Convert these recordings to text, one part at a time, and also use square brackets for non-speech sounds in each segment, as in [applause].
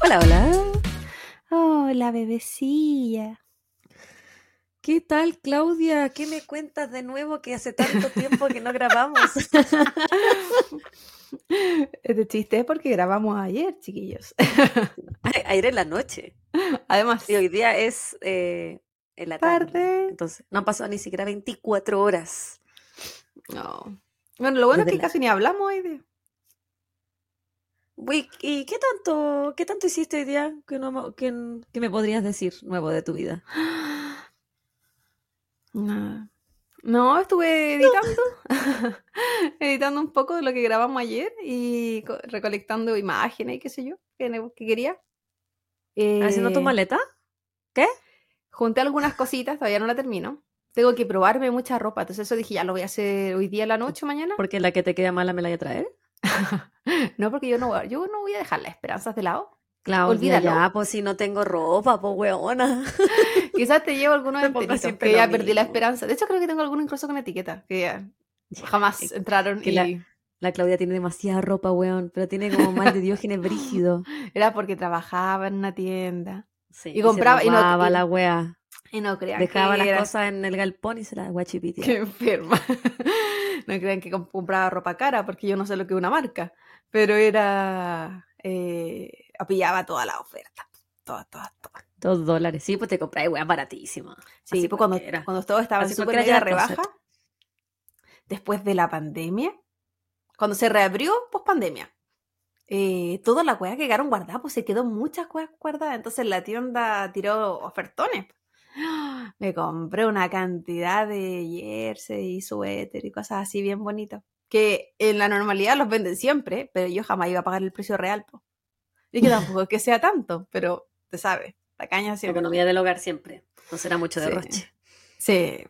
Hola, hola. Hola, bebecilla. ¿Qué tal, Claudia? ¿Qué me cuentas de nuevo que hace tanto tiempo que no grabamos? [laughs] Este chiste es porque grabamos ayer, chiquillos. Ayer en la noche. Además, Y hoy día es eh, en la tarde. tarde. Entonces, no han pasado ni siquiera 24 horas. No. Bueno, lo bueno es que la- casi ni hablamos hoy día. Uy, ¿y qué tanto, qué tanto hiciste hoy día que, no, me- que, que me podrías decir nuevo de tu vida? [gasps] Nada. No, estuve editando. [laughs] editando un poco de lo que grabamos ayer y co- recolectando imágenes y qué sé yo, que, que quería. ¿Haciendo tu Eh, maleta? Junté algunas cositas, todavía no la termino. Tengo que probarme mucha ropa, entonces eso dije, ya lo voy a hacer hoy día, la noche, mañana. Porque la que te queda mala me la voy a traer. [laughs] No, porque yo no, voy a- yo no voy a dejar las esperanzas de lado. Olvídalo. ya, pues si no tengo ropa, pues weona. [laughs] Quizás te llevo algunos [laughs] siempre que ya perdí la esperanza. De hecho, creo que tengo algunos incluso con etiqueta, que ya Ya, jamás es entraron que y la- La Claudia tiene demasiada ropa, weón, pero tiene como mal de Diógenes brígido. era porque trabajaba en una tienda. Sí, Y compraba- se y no- y- la wea. Y no crean Dejaba que las era... cosas en el galpón y se las guachipitea. Qué enferma. [laughs] no crean que comp- compraba ropa cara, porque yo no sé lo que es una marca. Pero era... Eh, pillaba toda la oferta. Todas, todas, todas. Dos dólares. Sí, pues te compras weas baratísimas. Sí, Así pues cuando, cuando todo estaba en mega al rebaja, después de la pandemia, cuando se reabrió post pandemia, eh, toda la que quedaron guardadas, pues se quedó muchas weas guardadas. Entonces la tienda tiró ofertones. [gasps] Me compré una cantidad de jersey y suéter y cosas así bien bonitas. Que en la normalidad los venden siempre, pero yo jamás iba a pagar el precio real. po. Y que tampoco es que sea tanto, pero te sabes, la caña siempre. Economía del hogar siempre. No será mucho Sí. derroche. Sí.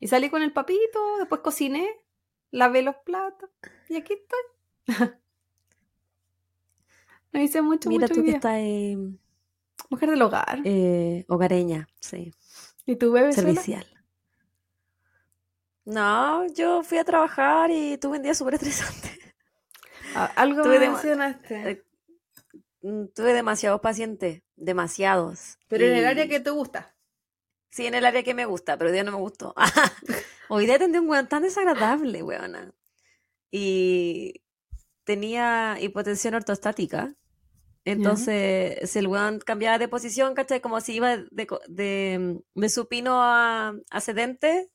Y salí con el papito, después cociné, lavé los platos y aquí estoy. [laughs] No hice mucho, Mira mucho tú que estás eh, Mujer del hogar. eh, hogareña, sí. ¿Y tu bebé? Servicial. No, yo fui a trabajar y tuve un día súper estresante. Ah, Algo Tuve me mencionaste. Eh, mm, Tuve demasiados pacientes, demasiados. Pero en el área que te gusta. Sí, en el área que me gusta, pero hoy día no me gustó. [laughs] Hoy día atendí un weón tan desagradable, weona. Y tenía hipotensión ortostática. Entonces, si el weón cambiaba de posición, ¿cachai? Como si iba de, co- de, de supino a, a sedente,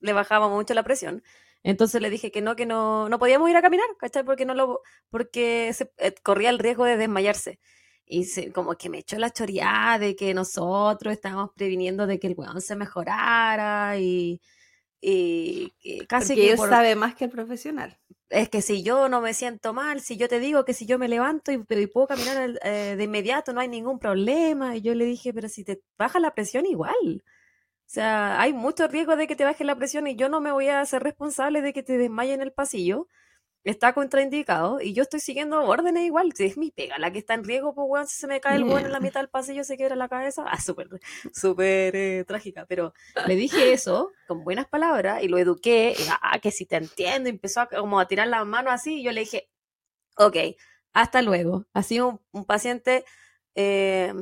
le bajaba mucho la presión. Entonces le dije que no, que no, no podíamos ir a caminar, ¿cachai? Porque no lo, porque se, eh, corría el riesgo de desmayarse. Y se- como que me echó la choreada de que nosotros estábamos previniendo de que el weón se mejorara y, casi Porque que él por- sabe más que el profesional. Es que si yo no me siento mal, si yo te digo que si yo me levanto y, y puedo caminar eh, de inmediato, no hay ningún problema. Y yo le dije, pero si te baja la presión igual. O sea, hay mucho riesgo de que te baje la presión y yo no me voy a hacer responsable de que te desmayes en el pasillo. Está contraindicado y yo estoy siguiendo órdenes igual. Si es mi pega la que está en riesgo, pues weón, si se me cae el weón en la [laughs] mitad del pasillo, se quiebra la cabeza. Ah, súper, súper eh, trágica. Pero le dije eso con buenas palabras y lo eduqué. Y, ah, que si te entiendo. Y empezó a, como a tirar las manos así. Y yo le dije, ok, hasta luego. Ha sido un, un paciente. eh,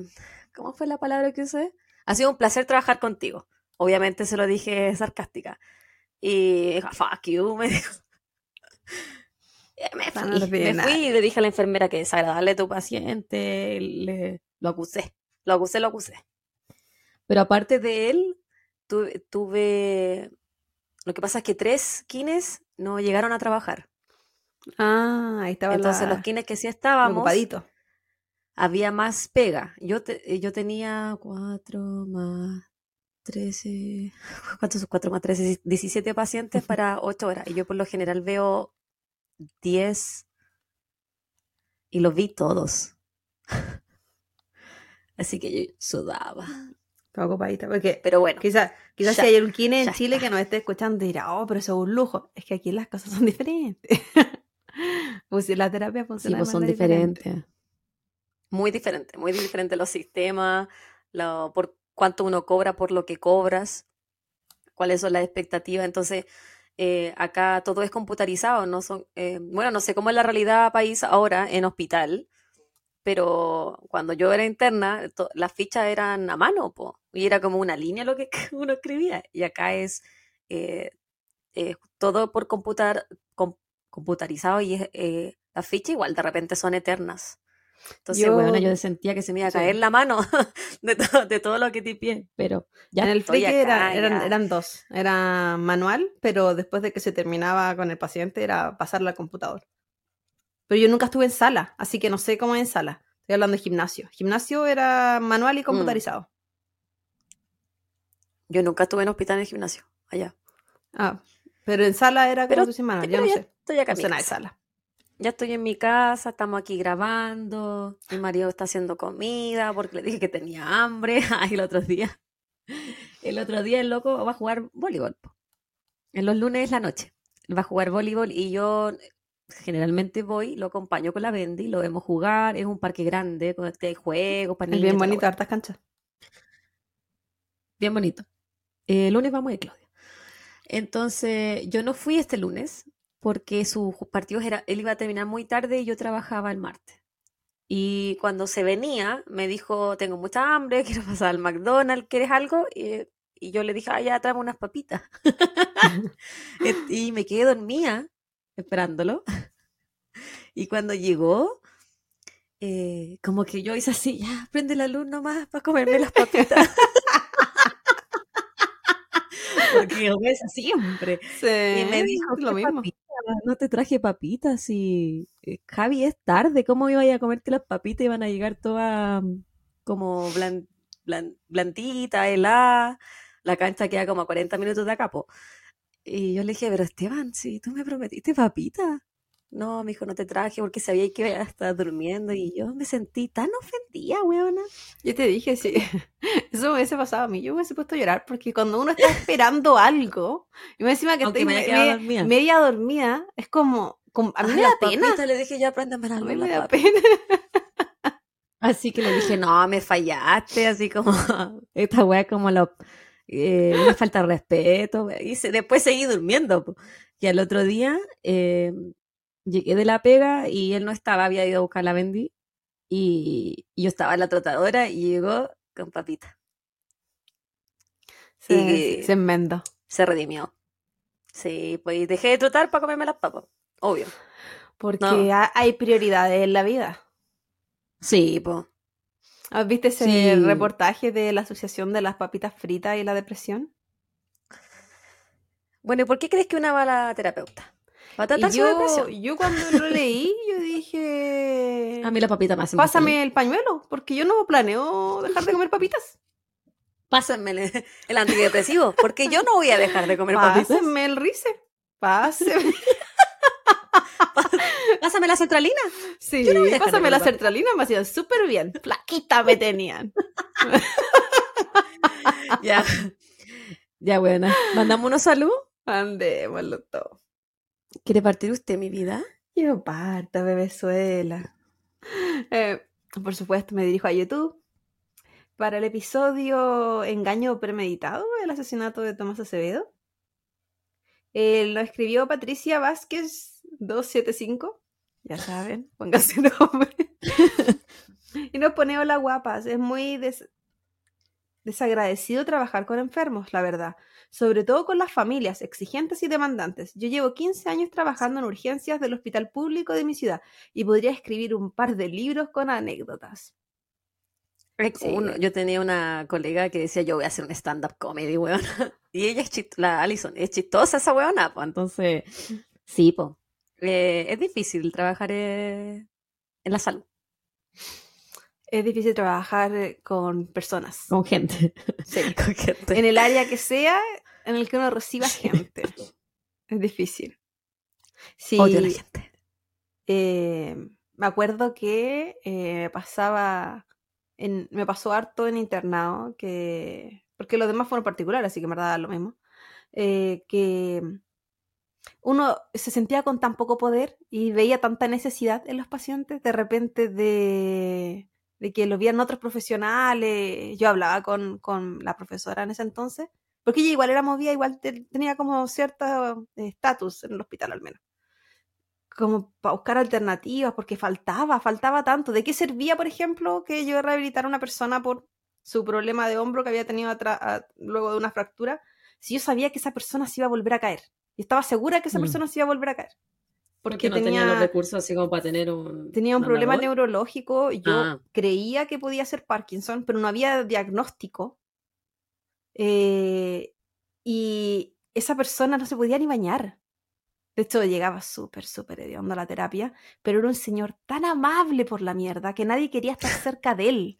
¿Cómo fue la palabra que usé? Ha sido un placer trabajar contigo. Obviamente se lo dije sarcástica. Y dijo, fuck you, me dijo. Me fui, me nada. fui y le dije a la enfermera que desagradable tu paciente. Le, lo acusé, lo acusé, lo acusé. Pero aparte de él, tuve, tuve- Lo que pasa es que tres kines no llegaron a trabajar. Ah, ahí estaba Entonces la- los kines que sí estábamos, ocupadito. había más pega. Yo, te- yo tenía cuatro más 13, [laughs] ¿cuántos son cuatro más 13? 17 pacientes para 8 horas. Y yo por lo general veo 10 y los vi todos. [laughs] Así que yo sudaba. Estaba ocupadita. Porque Pero bueno, quizás quizás si hay un kine en Chile está. que nos esté escuchando dirá, oh, pero eso es un lujo. Es que aquí las cosas son diferentes. [laughs] pues la terapia sí, funciona pues de son manera diferente. diferentes. Muy diferente, muy diferente los sistemas, lo- por cuánto uno cobra por lo que cobras, cuáles son las expectativas. Entonces, eh, acá todo es computarizado, no son, eh, bueno, no sé cómo es la realidad país ahora en hospital, pero cuando yo era interna, las fichas eran a mano, y era como una línea lo que [laughs] uno escribía, y acá es eh, todo por computar, com- computarizado y las fichas igual de repente son eternas. Entonces, Yo- bueno, yo sentía que se me iba a sí. caer la mano [laughs] de, to- de todo lo que tipié, pero ya en el friki era- eran, eran dos. Era manual, pero después de que se terminaba con el paciente era pasarla al computador. Pero yo nunca estuve en sala, así que no sé cómo es en sala. Estoy hablando de gimnasio. Gimnasio era manual Mm. y computarizado. Yo nunca estuve en hospital en el gimnasio, allá. Ah, pero en sala era como Pero- tú manual. Yo no ya sé. estoy acá No en sé nada de sala. Ya estoy en mi casa, estamos aquí grabando. Mi marido está haciendo comida porque le dije que tenía hambre. [laughs] Ay, el otro día. El otro día el loco va a jugar voleibol. En los lunes es la noche. Va a jugar voleibol y yo generalmente voy, lo acompaño con la Bendy, lo vemos jugar. Es un parque grande, con este juegos para bien bonito, hartas canchas. Bien bonito. Eh, el lunes vamos a ir, Claudia. Entonces, yo no fui este lunes porque sus partidos era, él iba a terminar muy tarde y yo trabajaba el martes. Y cuando se venía, me dijo, tengo mucha hambre, [laughs] quiero pasar al McDonald's, ¿quieres algo? Y, y yo le dije, ah, ya, tráeme unas papitas. [laughs] [laughs] Y me quedé dormida esperándolo. Y cuando llegó, eh, como que yo hice así, ya, prende la luz nomás para comerme las papitas. Porque yo siempre. Sí, Y me dijo, lo "¿Qué mismo. papitas? No te traje papitas y eh, Javi es tarde, ¿cómo iba a comerte las papitas? Iban a llegar todas mm, como blan, blan- blanditas, heladas. La cancha queda como a 40 minutos de acá, po. Y yo le dije, pero Esteban, si tú me prometiste papitas. No, me dijo, no te traje porque sabía que estar durmiendo y yo me sentí tan ofendida, weona. Yo te dije, sí. [laughs] Eso me hubiese pasado a mí. Yo me hubiese puesto a llorar porque cuando uno está esperando algo, y me encima que Aunque estoy me me- dormida. media dormida, es como, como- a mí Ah, me da pena. le dije, ya préndame la A mí me da pena. [laughs] Así que le dije, no, me fallaste, así como, [laughs] esta weá como lo, eh, una falta de respeto. Y se- después seguí durmiendo. po. Y al otro día eh, llegué de la pega y él no estaba, había ido a buscar la Bendy. Y, y yo estaba en la trotadora y llegó con papita. Se, Y- se enmendó. Se redimió. Sí, pues dejé de trotar para comerme las papas. Obvio. Porque No. hay prioridades en la vida. Sí, pues. ¿Has visto ese Sí. reportaje de la Asociación de las Papitas Fritas y la Depresión? Bueno, ¿y por qué crees que una va a la terapeuta? ¿Para Y tratar su yo, depresión? yo cuando lo leí, yo dije... A mí la papita feliz. Pásame el pañuelo, porque yo no planeo dejar de comer papitas. Pásenme el, [laughs] el antidepresivo, porque yo no voy a dejar de comer papitas. Pásenme el rice. Pásenme. [laughs] Pásame la centralina. Sí, Yo no pásame la comer sertralina, me hacían súper bien. Flaquita me tenían. [laughs] Ya. Ya, buena. ¿Mandamos unos saludos? Mandémoslo todo. ¿Quiere partir usted, mi vida? Yo parta, bebezuela. [laughs] Eh, por supuesto, me dirijo a YouTube para el episodio Engaño premeditado, el asesinato de Tomás Acevedo. Eh, lo escribió Patricia Vázquez 275. Ya saben, pónganse nombre. [laughs] [laughs] y nos pone hola guapas. Es muy des- desagradecido trabajar con enfermos, la verdad. Sobre todo con las familias exigentes y demandantes. Yo llevo 15 años trabajando en urgencias del hospital público de mi ciudad y podría escribir un par de libros con anécdotas. Sí. Uno- yo tenía una colega que decía, yo voy a hacer un stand-up comedy, weón. [laughs] Y ella es chist- la Alison, es chistosa esa weona, pues. Entonces, sí, pues. es difícil trabajar eh, en la salud. Es difícil trabajar eh, con personas. Con gente. Sí. [laughs] Con gente. En el área que sea en el que uno reciba gente. Es difícil. Sí, Odio a la gente. eh, me acuerdo que eh, pasaba, en, me pasó harto en internado, que, porque los demás fueron particulares, así que en verdad da lo mismo, eh, que uno se sentía con tan poco poder y veía tanta necesidad en los pacientes de repente de, de que lo vieran otros profesionales. Yo hablaba con, con la profesora en ese entonces Porque ella igual era movida, igual te- tenía como cierto estatus en el hospital al menos. Como para buscar alternativas, porque faltaba, faltaba tanto. ¿De qué servía, por ejemplo, que yo rehabilitara a una persona por su problema de hombro que había tenido a- luego de una fractura? Si yo sabía que esa persona se iba a volver a caer. Y estaba segura que esa Mm. persona se iba a volver a caer. Porque no tenía, los recursos así como para tener un. tenía un problema neurológico. Yo Ah. creía que podía ser Parkinson, pero no había diagnóstico. Eh, y esa persona no se podía ni bañar. De hecho, llegaba súper, súper hediondo a la terapia, pero era un señor tan amable por la mierda que nadie quería estar [laughs] cerca de él.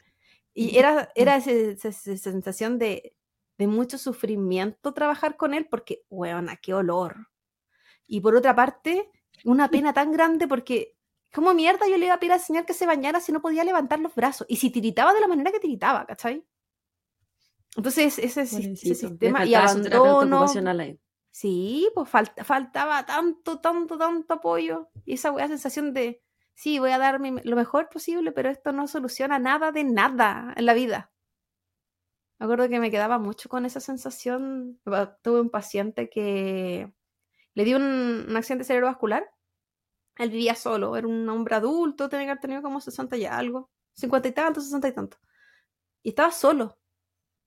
Y era, era ese- ese- esa sensación de, de mucho sufrimiento trabajar con él porque, weona, qué olor. Y por otra parte, una pena tan grande porque, ¿cómo mierda yo le iba a pedir al señor que se bañara si no podía levantar los brazos? Y si tiritaba de la manera que tiritaba, ¿cachai? Entonces, ese, sistema y abandono. Sí, pues falt- faltaba tanto, tanto, tanto apoyo. Y esa weá sensación de, sí, voy a dar mi- lo mejor posible, pero esto no soluciona nada de nada en la vida. Me acuerdo que me quedaba mucho con esa sensación. Tuve un paciente que le dio un, un accidente cerebrovascular. Él vivía solo, era un hombre adulto, tenía que haber tenido como 60 y algo, 50 y tanto, 60 y tanto. Y estaba solo.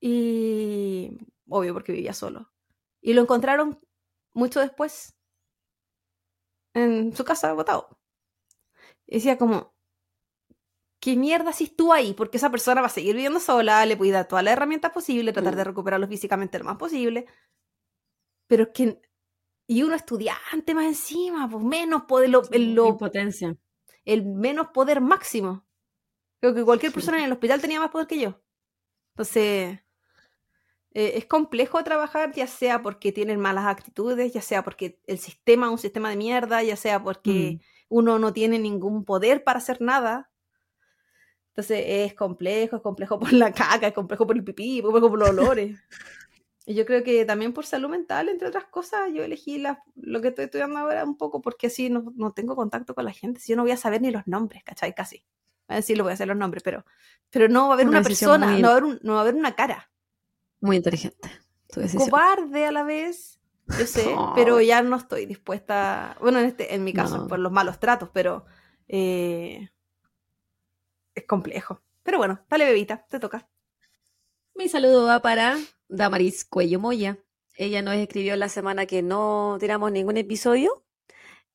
Y obvio porque vivía solo. Y lo encontraron mucho después en su casa botado. Y decía como, ¿qué mierda si tú ahí? Porque esa persona va a seguir viviendo sola, le puede dar todas las herramientas posibles, tratar de Mm. recuperarlo físicamente lo más posible. Pero es que... Y uno estudiante más encima, pues menos poder, lo- el, lo- el menos poder máximo. Creo que cualquier persona en el hospital tenía más poder que yo. Entonces, eh, es complejo trabajar, ya sea porque tienen malas actitudes, ya sea porque el sistema es un sistema de mierda, ya sea porque uno no tiene ningún poder para hacer nada. Entonces, es complejo, es complejo [laughs] por la caca, es complejo por el pipí, es complejo por los olores. Y yo creo que también por salud mental, entre otras cosas, yo elegí la- lo que estoy estudiando ahora un poco porque así no, no tengo contacto con la gente. Si yo no voy a saber ni los nombres, ¿cachai? Casi. A decir, lo voy a hacer los nombres, pero, pero no va a haber Una persona, muy- no, va a haber un- no va a haber una cara. Muy inteligente. Tu decisión. Cobarde a la vez, yo sé, [laughs] pero ya no estoy dispuesta. Bueno, en, este, en mi caso, No. por los malos tratos, pero eh, es complejo. Pero bueno, dale, bebita, te toca. Mi saludo va para Damaris Cuello Moya. Ella nos escribió la semana que no tiramos ningún episodio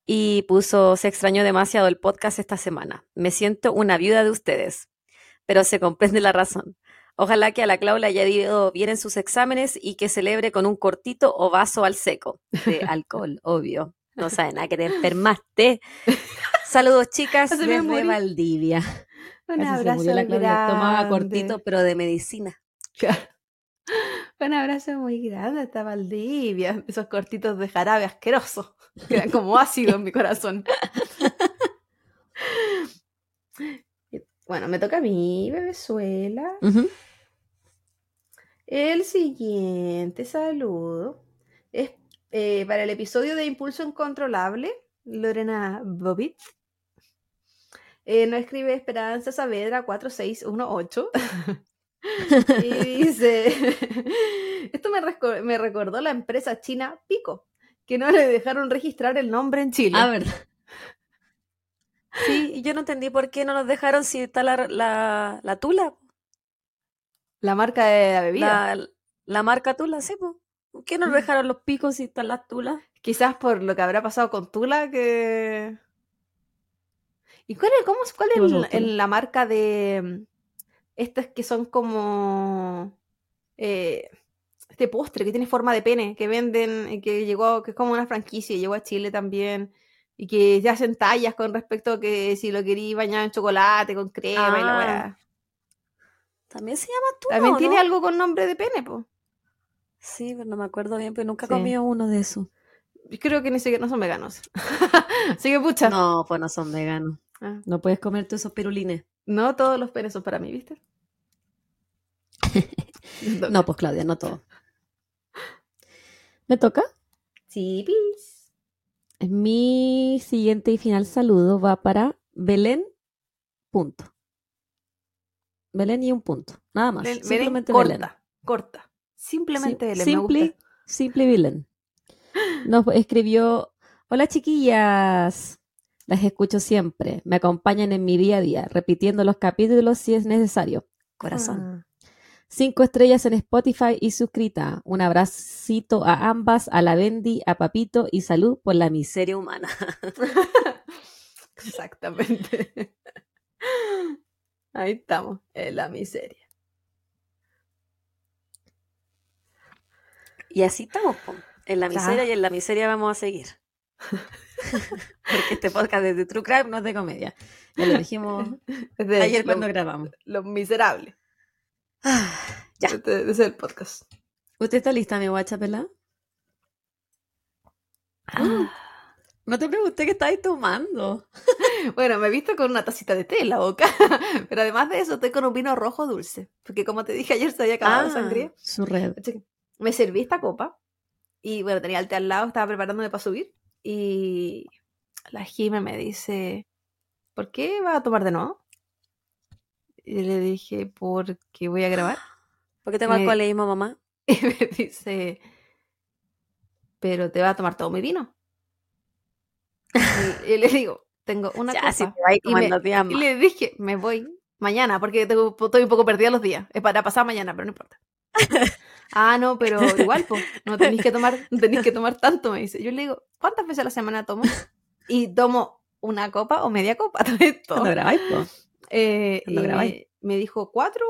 y puso, se extrañó demasiado el podcast esta semana. Me siento una viuda de ustedes, pero se comprende la razón. Ojalá que a la Clau le haya ido bien en sus exámenes y que celebre con un cortito o vaso al seco de [laughs] alcohol, obvio. No sabe nada que te enfermaste. Saludos, chicas, Se desde. Valdivia. Un Casi se abrazo murió la. Tomaba cortito, pero de medicina. Un abrazo muy grande hasta Valdivia. Esos cortitos de jarabe asqueroso. Que eran como ácido en mi corazón. Bueno, me toca a mí, bebezuela. Ujú. El siguiente saludo es eh, para el episodio de Impulso Incontrolable, Lorena Bobbitt. Eh, nos escribe Esperanza Saavedra 4618 y dice, [laughs] esto me, reco- me recordó la empresa china Pico, que no le dejaron registrar el nombre en Chile. Ah, verdad. Sí, y yo no entendí por qué no nos dejaron si está la, la, la tula, La marca de la bebida. la, la marca tula, sí, po. ¿Por qué no nos dejaron los picos si están las tulas? Quizás por lo que habrá pasado con Tula, que... ¿Y cuál es, cómo, cuál es ¿Qué pasó el- el- la marca de mm, estas que son como eh, este postre que tiene forma de pene, que venden, y que llegó, que es como una franquicia, y llegó a Chile también, y que ya hacen tallas con respecto a que si lo querí bañar en chocolate, con crema y la Ah, weá. También se llama tula, También ¿o tiene no? algo con nombre de pene, pues. Sí, pero no me acuerdo bien, pero nunca Sí. comí uno de esos. Creo que ni siquiera no son veganos. [laughs] Así que pucha. No, pues no son veganos. Ah. No puedes comerte esos pirulines. No todos los penes son para mí, ¿viste? [laughs] No, pues Claudia, no todo. ¿Me toca? Sí, pis. Mi siguiente y final saludo va para Belén, punto. Belén y un punto, nada más. Belén Simplemente corta, Belén. corta. Simplemente Sim- Ellen, me gusta. Simply, Simply Villain. Nos escribió, hola chiquillas, las escucho siempre, me acompañan en mi día a día, repitiendo los capítulos si es necesario. Corazón. Ah. Cinco estrellas en Spotify y suscrita. Un abracito a ambas, a la Bendy, a Papito y salud por la miseria humana. [laughs] Exactamente. Ahí estamos, en la miseria. Y así estamos, po. en la Claro. miseria y en la miseria vamos a seguir. [laughs] Porque este podcast es de True Crime, no es de comedia. Ya lo dijimos [laughs] de ayer lo- cuando grabamos. Los miserables. Ah, Ya. Este, ese es el podcast. ¿Usted está lista, mi guacha pelada? Ah. No te pregunté qué estáis tomando. [laughs] Bueno, me he visto con una tacita de té en la boca. [laughs] Pero además de eso, estoy con un vino rojo dulce. Porque como te dije ayer, se había acabado la sangría. su red. Me serví esta copa. Y bueno, tenía el té al lado, estaba preparándome para subir. Y la Jime me dice, ¿por qué vas a tomar de nuevo? Y le dije, porque voy a grabar. [gasps] ¿Por qué tengo Me- alcoholismo, mamá? [laughs] Y me dice, pero te va a tomar todo mi vino. Y, y le digo, tengo [laughs] una Ya, copa. si te vais Y me- le dije, me voy mañana, porque tengo- estoy un poco perdida los días. Es para pasar mañana, pero no importa. [laughs] ah, no, pero igual, pues, no tenéis que tomar, no tenéis que tomar tanto, me dice. Yo le digo, ¿cuántas veces a la semana tomo? Y tomo una copa o media copa, todo esto. Eh, ¿Cuándo y me, dijo, ¿cuatro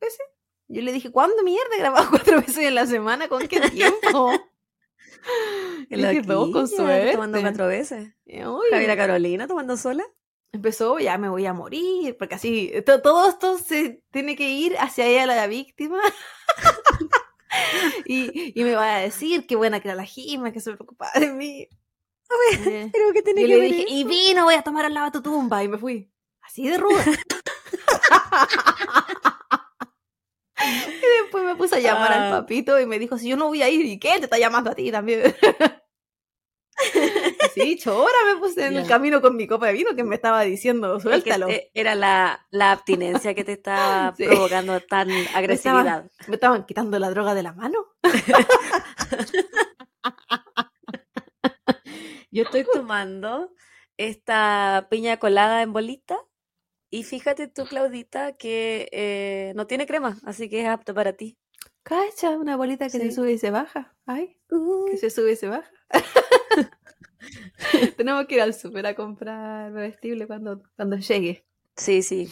veces? Yo le dije, ¿cuándo mierda he grabado [laughs] cuatro veces en la semana? ¿Con qué tiempo? [laughs] Qué Le dije, dos, con suerte. Tomando cuatro veces. Y, Javiera Carolina tomando sola. empezó, ya me voy a morir, porque así, to- todo esto se tiene que ir hacia ella la víctima. [laughs] y, y me va a decir qué buena que era la Jima, que se preocupaba de mí. Eh, Pero que tiene y que le ver dije, eso? y vino, voy a tomar al lado de tu tumba, y me fui. Así de ruda. [laughs] y después me puse a llamar al Ah. papito y me dijo, si yo no voy a ir, ¿y qué? Te está llamando a ti también. [laughs] Sí, chora me puse en el camino con mi copa de vino que me estaba diciendo, Es que, suéltalo. eh, era la, la abstinencia que te estaba [laughs] Sí. provocando tan agresividad. Me estaban quitando la droga de la mano. Yo estoy tomando esta piña colada en bolita y fíjate tú, Claudita, que eh, no tiene crema, así que es apto para ti. Cacha, una bolita que se sube y se baja. Ay, que se sube y se baja. [laughs] Tenemos que ir al super a comprar bebestible cuando, cuando llegue. Sí, sí.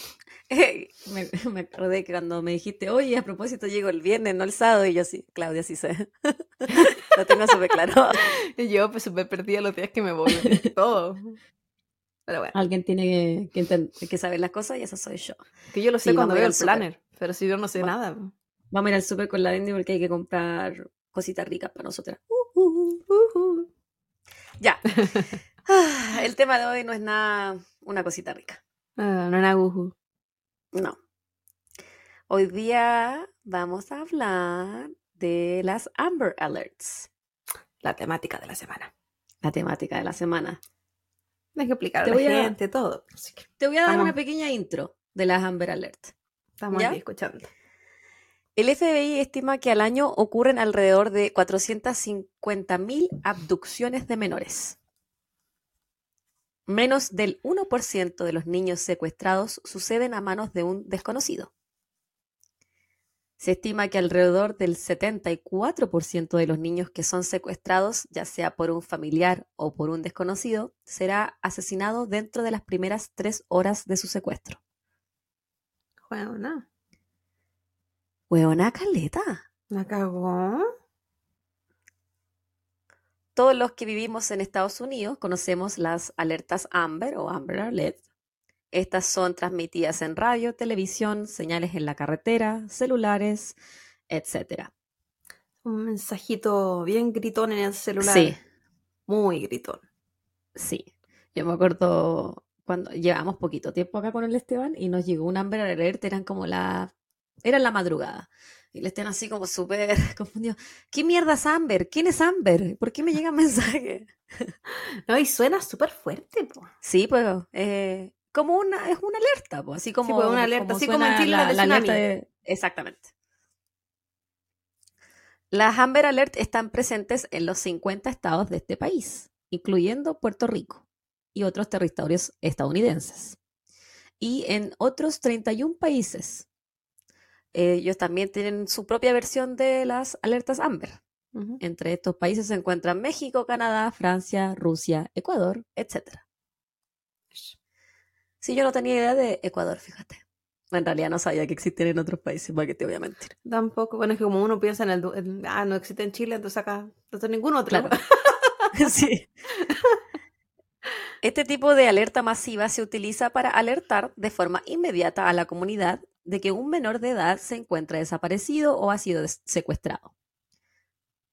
me, [laughs] me acordé que cuando me dijiste, oye, a propósito, llego el viernes, no el sábado, y yo sí, Claudia, sí sé. [laughs] Lo tengo súper claro. Y yo pues súper perdida los días que me voy. Todo. Pero bueno, Alguien tiene que, que que saber las cosas y eso soy yo. que yo lo sé Sí, cuando vamos a ir veo al el planner. Pero si yo no sé Va- nada. Vamos a ir al súper con la Bendy porque hay que comprar cositas ricas para nosotras. Ujú. Ya. [laughs] Ah, el tema de hoy no es nada una cosita rica. Ah, no era guju. No. Hoy día vamos a hablar de las Amber Alerts, La temática de la semana. la temática de la semana. Hay que explicar a Te la voy a- todo. Así que Te voy a dar una pequeña intro de las Amber Alerts. estamos ¿Ya? aquí escuchando. El FBI estima que al año ocurren alrededor de 450.000 abducciones de menores. Menos del 1% de los niños secuestrados suceden a manos de un desconocido. Se estima que alrededor del 74% de los niños que son secuestrados, ya sea por un familiar o por un desconocido, será asesinado dentro de las primeras tres horas de su secuestro. Bueno, no. Huevona caleta. ¿La cagó? Todos los que vivimos en Estados Unidos conocemos las alertas Amber o Amber Alert. Estas son transmitidas en radio, televisión, señales en la carretera, celulares, etc. Un mensajito bien gritón en el celular. Sí, Muy gritón. sí. Yo me acuerdo cuando llevamos poquito tiempo acá con el Esteban y nos llegó un Amber Alert, eran como la... Era la madrugada. Y el Esteban así como súper [laughs] confundido. ¿Qué mierda es Amber? ¿Quién es Amber? ¿Por qué me llegan mensajes? [laughs] No, y suena súper fuerte, po. Sí, pues eh, como una, es una alerta, pues, así como, pues, una alerta, como así como en Chile la, de la Exactamente. Las Amber Alert están presentes en los 50 estados de este país, incluyendo Puerto Rico y otros territorios estadounidenses. Y en otros 31 países. Ellos también tienen su propia versión de las alertas Amber. Entre estos países se encuentran México, Canadá, Francia, Rusia, Ecuador, etc. Sí, yo no tenía idea de Ecuador, fíjate. En realidad no sabía que existían en otros países, para que te voy a mentir. Tampoco, bueno, es que como uno piensa en el, en- ah, no existe en Chile, entonces acá, entonces ningún otro. Claro. [laughs] sí. Este tipo de alerta masiva se utiliza para alertar de forma inmediata a la comunidad de que un menor de edad se encuentra desaparecido o ha sido secuestrado.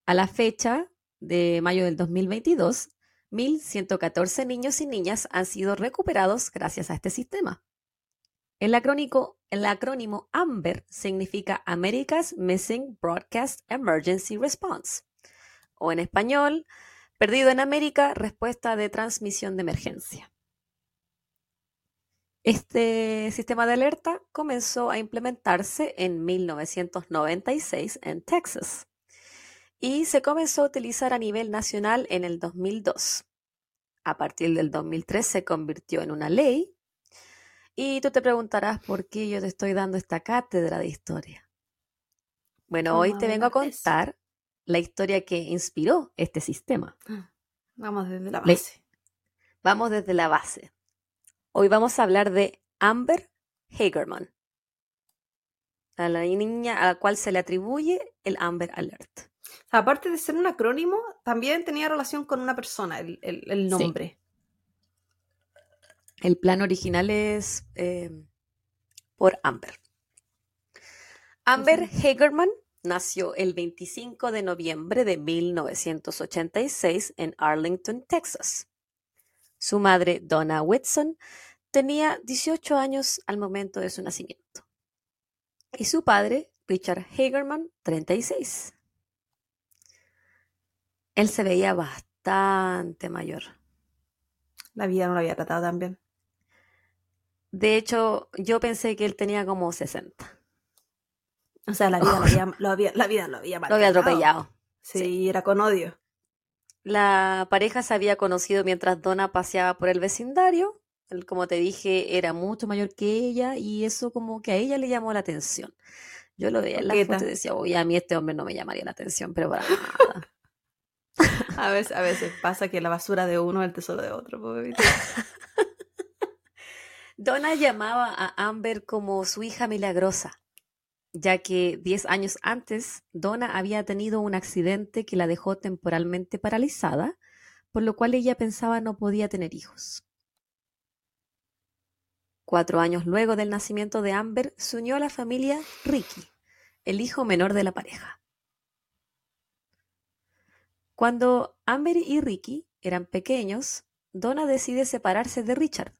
A la fecha de mayo del 2022, 1.114 niños y niñas han sido recuperados gracias a este sistema. El acrónimo AMBER significa America's Missing Broadcast Emergency Response, o en español, Perdido en América, respuesta de transmisión de emergencia. Este sistema de alerta comenzó a implementarse en 1996 en Texas y se comenzó a utilizar a nivel nacional en el 2002. A partir del 2003 se convirtió en una ley y tú te preguntarás por qué yo te estoy dando esta cátedra de historia. Bueno, hoy te a vengo a eso. contar la historia que inspiró este sistema. Vamos desde la base. Vamos desde la base. Hoy vamos a hablar de Amber Hagerman, a la niña a la cual se le atribuye el Amber Alert. O sea, aparte de ser un acrónimo, también tenía relación con una persona, el, el- el Sí. nombre. El plan original es eh, por Amber. Amber Hagerman nació el 25 de noviembre de 1986 en Arlington, Texas. Su madre, Donna Whitson, tenía 18 años al momento de su nacimiento. Y su padre, Richard Hagerman, 36. Él se veía bastante mayor. La vida no la había tratado tan bien. De hecho, yo pensé que él tenía como 60. O sea, la vida, lo, había, lo había- la vida lo había Lo había atropellado. Sí, era con odio. La pareja se había conocido mientras Donna paseaba por el vecindario. Él, como te dije, era mucho mayor que ella y eso como que a ella le llamó la atención. Yo lo veía en la foto y decía, oye, a mí este hombre no me llamaría la atención, pero para [laughs] nada. A veces, a veces pasa que la basura de uno es el tesoro de otro. pues. [laughs] Donna llamaba a Amber como su hija milagrosa, ya que 10 años antes Donna había tenido un accidente que la dejó temporalmente paralizada, por lo cual ella pensaba no podía tener hijos. Cuatro años luego del nacimiento de Amber, se unió a la familia Ricky, el hijo menor de la pareja. Cuando Amber y Ricky eran pequeños, Donna decide separarse de Richard.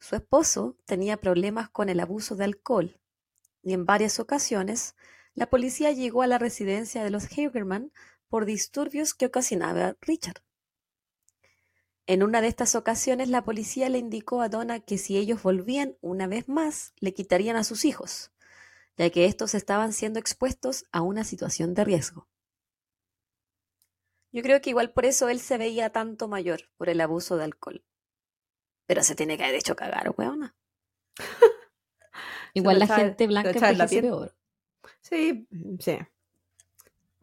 Su esposo tenía problemas con el abuso de alcohol y en varias ocasiones la policía llegó a la residencia de los Hagerman por disturbios que ocasionaba Richard. En una de estas ocasiones la policía le indicó a Donna que si ellos volvían una vez más le quitarían a sus hijos, ya que estos estaban siendo expuestos a una situación de riesgo. Yo creo que igual por eso él se veía tanto mayor, por el abuso de alcohol. Pero se tiene que haber hecho cagar, weona. [laughs] Igual la gente blanca piel. peor. Sí, sí.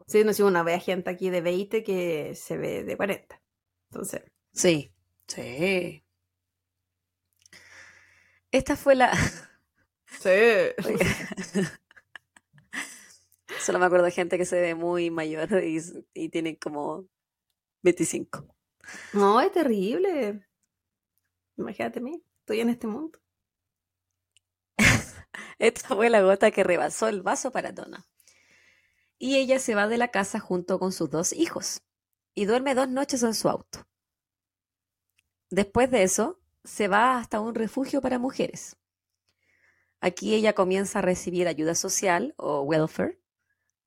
Sí, no sé, una ve a gente aquí de 20 que se ve de 40. Entonces, Sí, sí. Esta fue la... [laughs] [laughs] sí. Solo me acuerdo de gente que se ve muy mayor [laughs] y, y tiene como 25. No, es terrible. Imagínate a mí, estoy en este mundo. [laughs] Esta fue la gota que rebasó el vaso para Donna. Y ella se va de la casa junto con sus dos hijos y duerme dos noches en su auto. Después de eso, se va hasta un refugio para mujeres. Aquí ella comienza a recibir ayuda social o welfare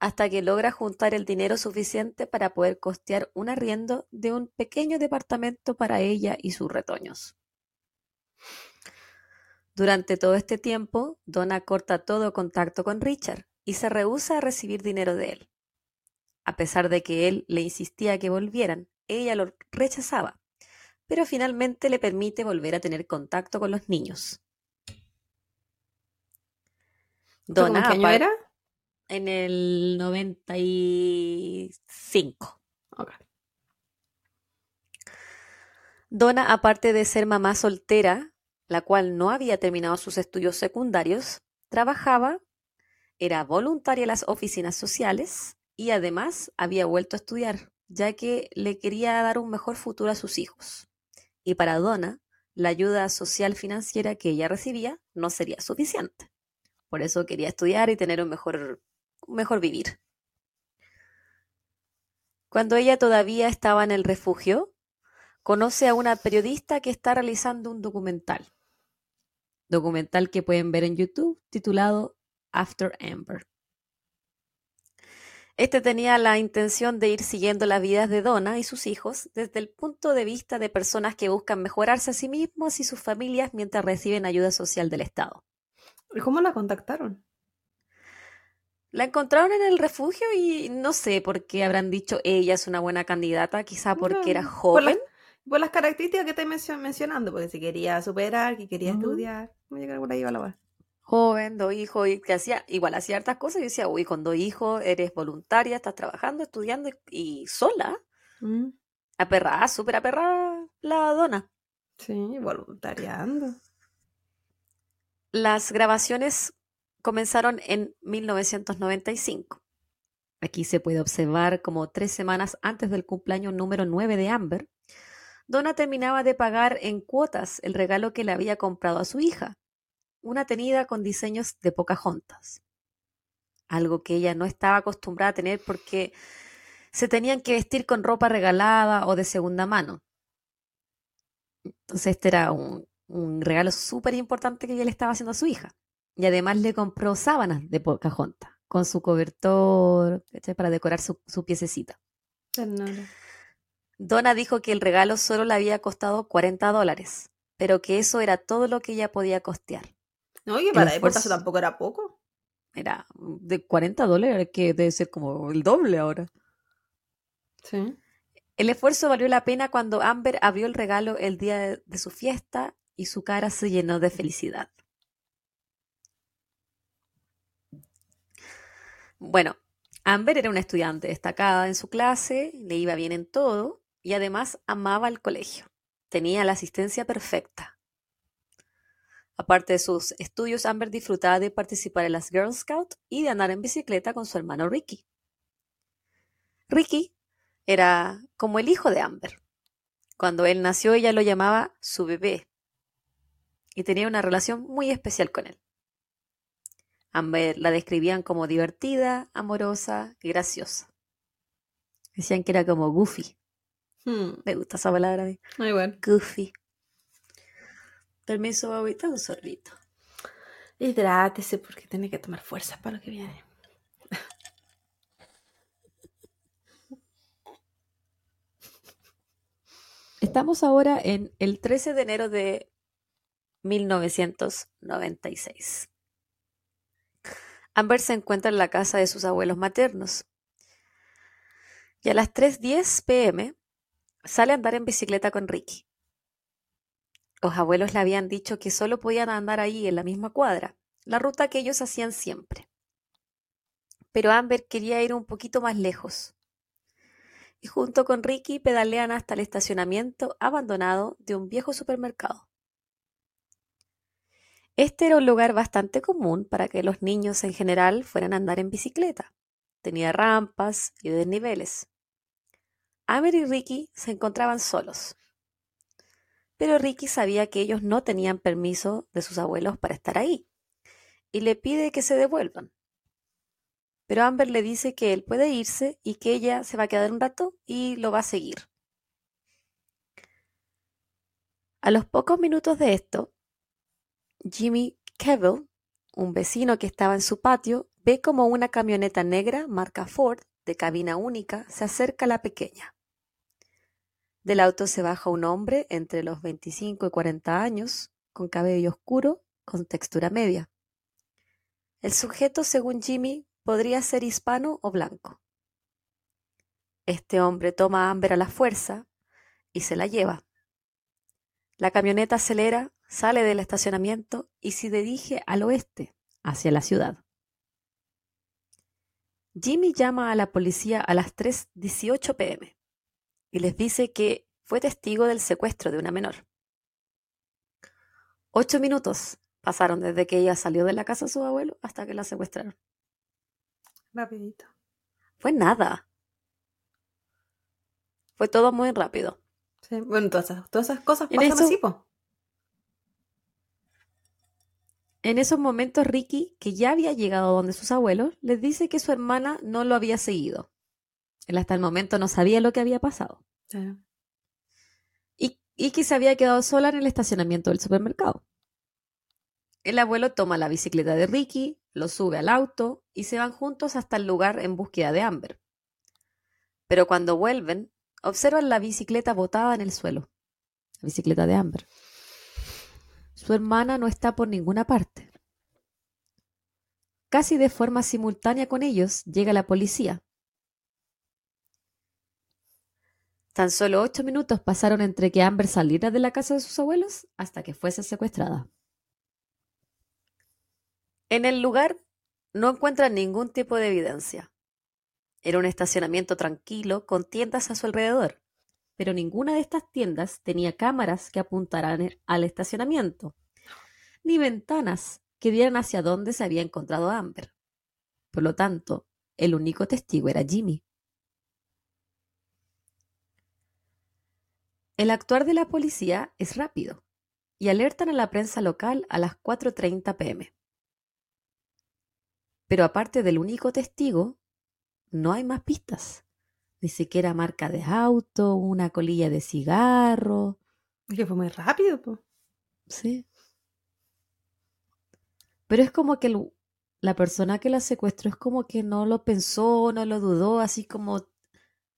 hasta que logra juntar el dinero suficiente para poder costear un arriendo de un pequeño departamento para ella y sus retoños. Durante todo este tiempo, Donna corta todo contacto con Richard y se rehúsa a recibir dinero de él. A pesar de que él le insistía que volvieran, ella lo rechazaba, pero finalmente le permite volver a tener contacto con los niños. Donna, ¿En qué año era? En el 95. Okay. Donna, aparte de ser mamá soltera, la cual no había terminado sus estudios secundarios, trabajaba, era voluntaria en las oficinas sociales y además había vuelto a estudiar, ya que le quería dar un mejor futuro a sus hijos. Y para Donna, la ayuda social financiera que ella recibía no sería suficiente. Por eso quería estudiar y tener un mejor, mejor vivir. Cuando ella todavía estaba en el refugio, conoce a una periodista que está realizando un documental. Documental que pueden ver en YouTube titulado After Amber. Este tenía la intención de ir siguiendo las vidas de Donna y sus hijos desde el punto de vista de personas que buscan mejorarse a sí mismos y sus familias mientras reciben ayuda social del Estado. ¿Y cómo la contactaron? La encontraron en el refugio y no sé por qué habrán dicho ella es una buena candidata, quizá porque era joven. Por, las características que estoy mencionando, porque si quería superar, que quería estudiar, me llega por ahí a la joven, dos hijos, y que hacía, igual hacía hartas cosas, y decía, uy, con dos hijos eres voluntaria, estás trabajando, estudiando y, sola. Mm. Aperrada, súper aperrada la dona. Sí, voluntariando. Las grabaciones comenzaron en 1995. Aquí se puede observar como tres semanas antes del cumpleaños número 9 de Amber, Donna terminaba de pagar en cuotas el regalo que le había comprado a su hija, una tenida con diseños de Pocahontas, algo que ella no estaba acostumbrada a tener porque se tenían que vestir con ropa regalada o de segunda mano. Entonces este era un, regalo súper importante que ella le estaba haciendo a su hija. Y además le compró sábanas de Pocahontas con su cobertor para decorar su, su piececita. Donna dijo que el regalo solo le había costado 40 dólares, pero que eso era todo lo que ella podía costear. No, y para época eso tampoco era poco. Era de 40 dólares, que debe ser como el doble ahora. Sí. El esfuerzo valió la pena cuando Amber abrió el regalo el día de su fiesta y su cara se llenó de felicidad. Bueno, Amber era una estudiante destacada en su clase, le iba bien en todo y además amaba el colegio. Tenía la asistencia perfecta. Aparte de sus estudios, Amber disfrutaba de participar en las Girl Scouts y de andar en bicicleta con su hermano Ricky. Ricky era como el hijo de Amber. Cuando él nació, ella lo llamaba su bebé y tenía una relación muy especial con él. La describían como divertida, amorosa y graciosa. Decían que era como goofy. Hmm. Me gusta esa palabra a mí. Muy bueno. Goofy. Permiso, ahorita un sorbito. Hidrátese porque tiene que tomar fuerzas para lo que viene. Estamos ahora en el 13 de enero de 1996. Amber se encuentra en la casa de sus abuelos maternos. Y a las 3.10 pm sale a andar en bicicleta con Ricky. Los abuelos le habían dicho que solo podían andar ahí en la misma cuadra, la ruta que ellos hacían siempre. Pero Amber quería ir un poquito más lejos. Y junto con Ricky pedalean hasta el estacionamiento abandonado de un viejo supermercado. Este era un lugar bastante común para que los niños en general fueran a andar en bicicleta. Tenía rampas y desniveles. Amber y Ricky se encontraban solos pero Ricky sabía que ellos no tenían permiso de sus abuelos para estar ahí y le pide que se devuelvan. Pero Amber le dice que él puede irse y que ella se va a quedar un rato y lo va a seguir. A los pocos minutos de esto, Jimmy Keville, un vecino que estaba en su patio, ve como una camioneta negra marca Ford de cabina única se acerca a la pequeña. Del auto se baja un hombre entre los 25 y 40 años, con cabello oscuro, con textura media. El sujeto, según Jimmy, podría ser hispano o blanco. este hombre toma a Amber a la fuerza y se la lleva. La camioneta acelera, sale del estacionamiento y se dirige al oeste, hacia la ciudad. Jimmy llama a la policía a las 3.18 pm y les dice que fue testigo del secuestro de una menor. Ocho minutos pasaron desde que ella salió de la casa de su abuelo hasta que la secuestraron. Rapidito. Fue nada. Fue todo muy rápido. Sí, bueno, todas esas, todas esas cosas pasan eso- así, po. En esos momentos, Ricky, que ya había llegado donde sus abuelos, les dice que su hermana no lo había seguido. Él hasta el momento no sabía lo que había pasado. Sí. Y, y que se había quedado sola en el estacionamiento del supermercado. El abuelo toma la bicicleta de Ricky, lo sube al auto y se van juntos hasta el lugar en búsqueda de Amber. Pero cuando vuelven, observan la bicicleta botada en el suelo. La bicicleta de Amber. Su hermana no está por ninguna parte. Casi de forma simultánea con ellos llega la policía. Tan solo ocho minutos pasaron entre que Amber saliera de la casa de sus abuelos hasta que fuese secuestrada. En el lugar no encuentran ningún tipo de evidencia. Era un estacionamiento tranquilo con tiendas a su alrededor, pero ninguna de estas tiendas tenía cámaras que apuntaran e- al estacionamiento, ni ventanas que dieran hacia dónde se había encontrado Amber. Por lo tanto, el único testigo era Jimmy. El actuar de la policía es rápido y alertan a la prensa local a las 4.30 pm. Pero aparte del único testigo, no hay más pistas. Ni siquiera marca de auto, una colilla de cigarro. Es que fue muy rápido, po. Sí. Pero es como que el- la persona que la secuestró es como que no lo pensó, no lo dudó, así como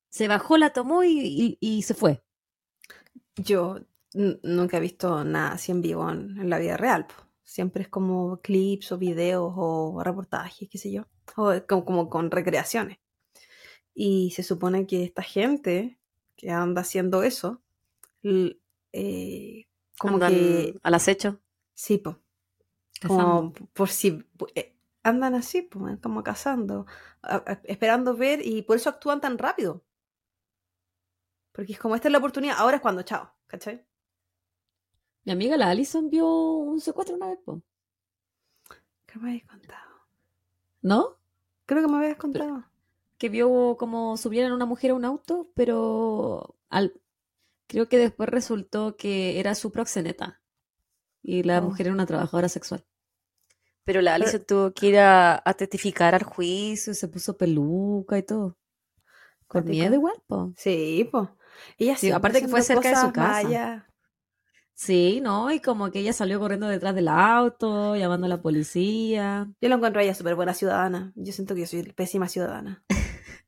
se bajó, la tomó y, y- y se fue. Yo nunca he visto nada así en vivo en, en la vida real. po. Siempre es como clips o videos o reportajes, qué sé yo. O como, como con recreaciones. Y se supone que esta gente que anda haciendo eso, eh, como Andan que... al acecho. Sí, po. Como por si... eh, Andan así, po, eh, como cazando, a- a- esperando ver y por eso actúan tan rápido. Porque es como, esta es la oportunidad, ahora es cuando, chao, ¿cachai? Mi amiga la Alison vio un secuestro una vez, po. ¿Qué me habías contado? ¿no? Creo que me habías contado. Que vio como subieran una mujer a un auto, pero al... creo que después resultó que era su proxeneta. Y la Oh. mujer era una trabajadora sexual. Pero la Alison tuvo que ir a, a testificar al juicio, se puso peluca y todo. Con miedo igual, po. Sí, pues. Ella Sí, aparte que fue cerca de su casa. Sí, ¿no? Y como que ella salió corriendo detrás del auto, llamando a la policía. Yo la encuentro a ella súper buena ciudadana. Yo siento que yo soy pésima ciudadana.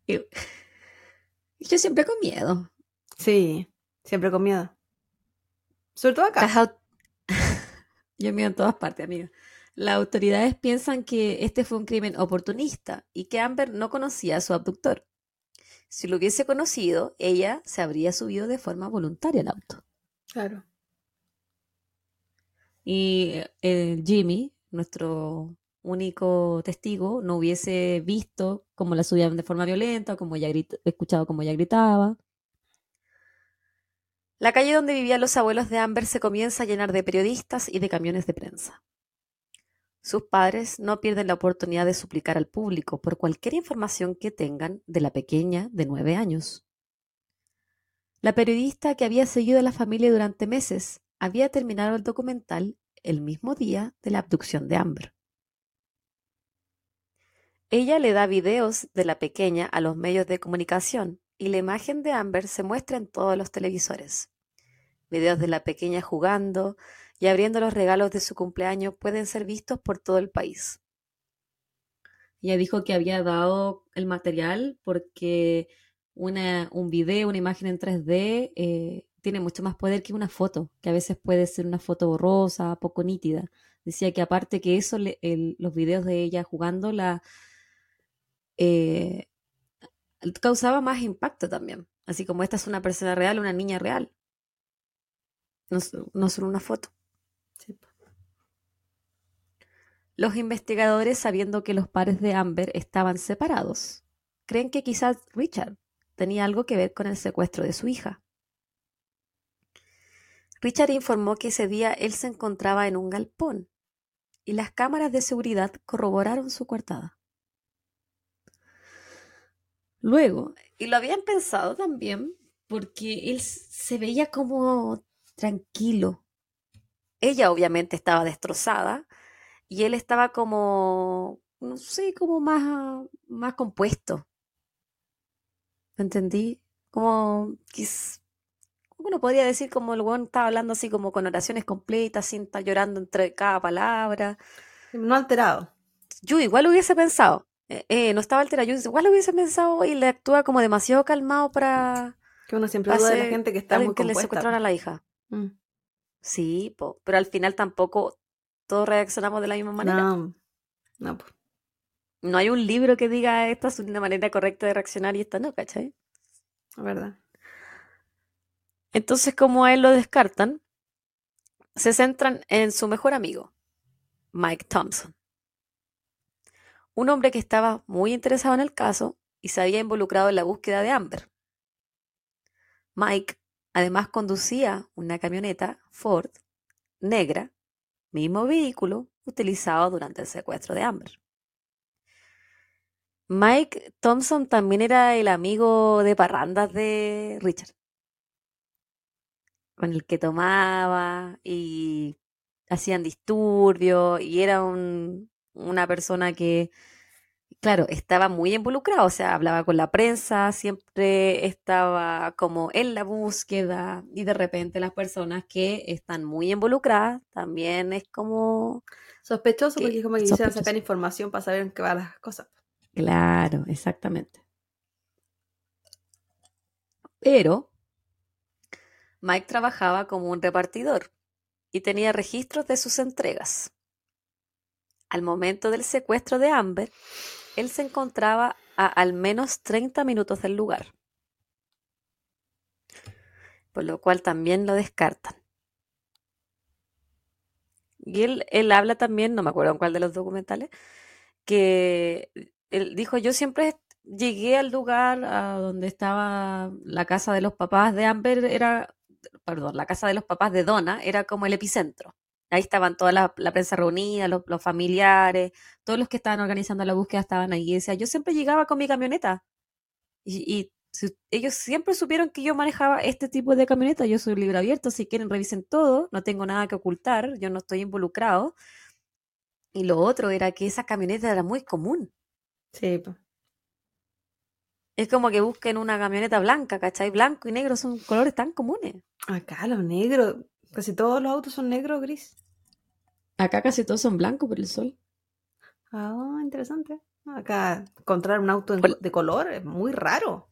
Yo siempre con miedo. Sí, siempre con miedo. Sobre todo acá. [laughs] Yo miro en todas partes, amiga. Las autoridades piensan que este fue un crimen oportunista y que Amber no conocía a su abductor. Si lo hubiese conocido, ella se habría subido de forma voluntaria al auto. Claro. Y eh, Jimmy, nuestro único testigo, no hubiese visto cómo la subían de forma violenta, como ella escuchado cómo ella gritaba. La calle donde vivían los abuelos de Amber se comienza a llenar de periodistas y de camiones de prensa. Sus padres no pierden la oportunidad de suplicar al público por cualquier información que tengan de la pequeña de nueve años. La periodista que había seguido a la familia durante meses había terminado el documental el mismo día de la abducción de Amber. Ella le da videos de la pequeña a los medios de comunicación y la imagen de Amber se muestra en todos los televisores. Videos de la pequeña jugando y abriendo los regalos de su cumpleaños pueden ser vistos por todo el país. Ella dijo que había dado el material porque una, un video, una imagen en 3D eh, tiene mucho más poder que una foto, que a veces puede ser una foto borrosa, poco nítida. Decía que aparte que eso, le- el- los videos de ella jugando la, eh, causaba más impacto también. Así como esta es una persona real, una niña real. No, no solo una foto. Los investigadores, sabiendo que los pares de Amber estaban separados, creen que quizás Richard tenía algo que ver con el secuestro de su hija. Richard informó que ese día él se encontraba en un galpón y las cámaras de seguridad corroboraron su coartada. Luego, y lo habían pensado también, porque él se veía como tranquilo. Ella obviamente estaba destrozada y él estaba como, no sé, como más, más compuesto. ¿Me entendí? Como, uno podría decir como el weón estaba hablando así como con oraciones completas, sin estar llorando entre cada palabra. No alterado. Yo igual hubiese pensado, eh, eh, no estaba alterado, yo igual hubiese pensado y le actúa como demasiado calmado para... Que uno siempre duda de la gente que está muy que le secuestraron a la hija. Mm. Sí, pero al final tampoco todos reaccionamos de la misma manera. No, no. No hay un libro que diga esta es una manera correcta de reaccionar y esta no, ¿cachai? La verdad. Entonces, como a él lo descartan, se centran en su mejor amigo, Mike Thompson. Un hombre que estaba muy interesado en el caso y se había involucrado en la búsqueda de Amber. Mike además conducía una camioneta Ford negra, mismo vehículo utilizado durante el secuestro de Amber. Mike Thompson también era el amigo de parrandas de Richard, con el que tomaba y hacían disturbios y era una persona que, claro, estaba muy involucrado, o sea, hablaba con la prensa, siempre estaba como en la búsqueda y de repente las personas que están muy involucradas también es como... Sospechoso porque es como que quisieran sacar información para saber en qué van las cosas. Claro, exactamente. Pero Mike trabajaba como un repartidor y tenía registros de sus entregas. Al momento del secuestro de Amber, él se encontraba a al menos 30 minutos del lugar, por lo cual también lo descartan. Y él, habla también, no me acuerdo en cuál de los documentales, que él dijo, yo siempre llegué al lugar donde estaba la casa de los papás de Amber, era, perdón, la casa de los papás de Donna, era como el epicentro. Ahí estaban toda la, prensa reunida, los, familiares, todos los que estaban organizando la búsqueda estaban ahí. Y decía, yo siempre llegaba con mi camioneta. Y, ellos siempre supieron que yo manejaba este tipo de camioneta. Yo soy libre abierto, si quieren revisen todo, no tengo nada que ocultar, yo no estoy involucrado. Y lo otro era que esa camioneta era muy común. Sí, Es como que busquen una camioneta blanca, ¿cachai? Blanco y negro son colores tan comunes. Acá los negros, casi todos los autos son negro o gris. Acá casi todos son blancos por el sol. Ah, interesante. Acá encontrar un auto de color es muy raro.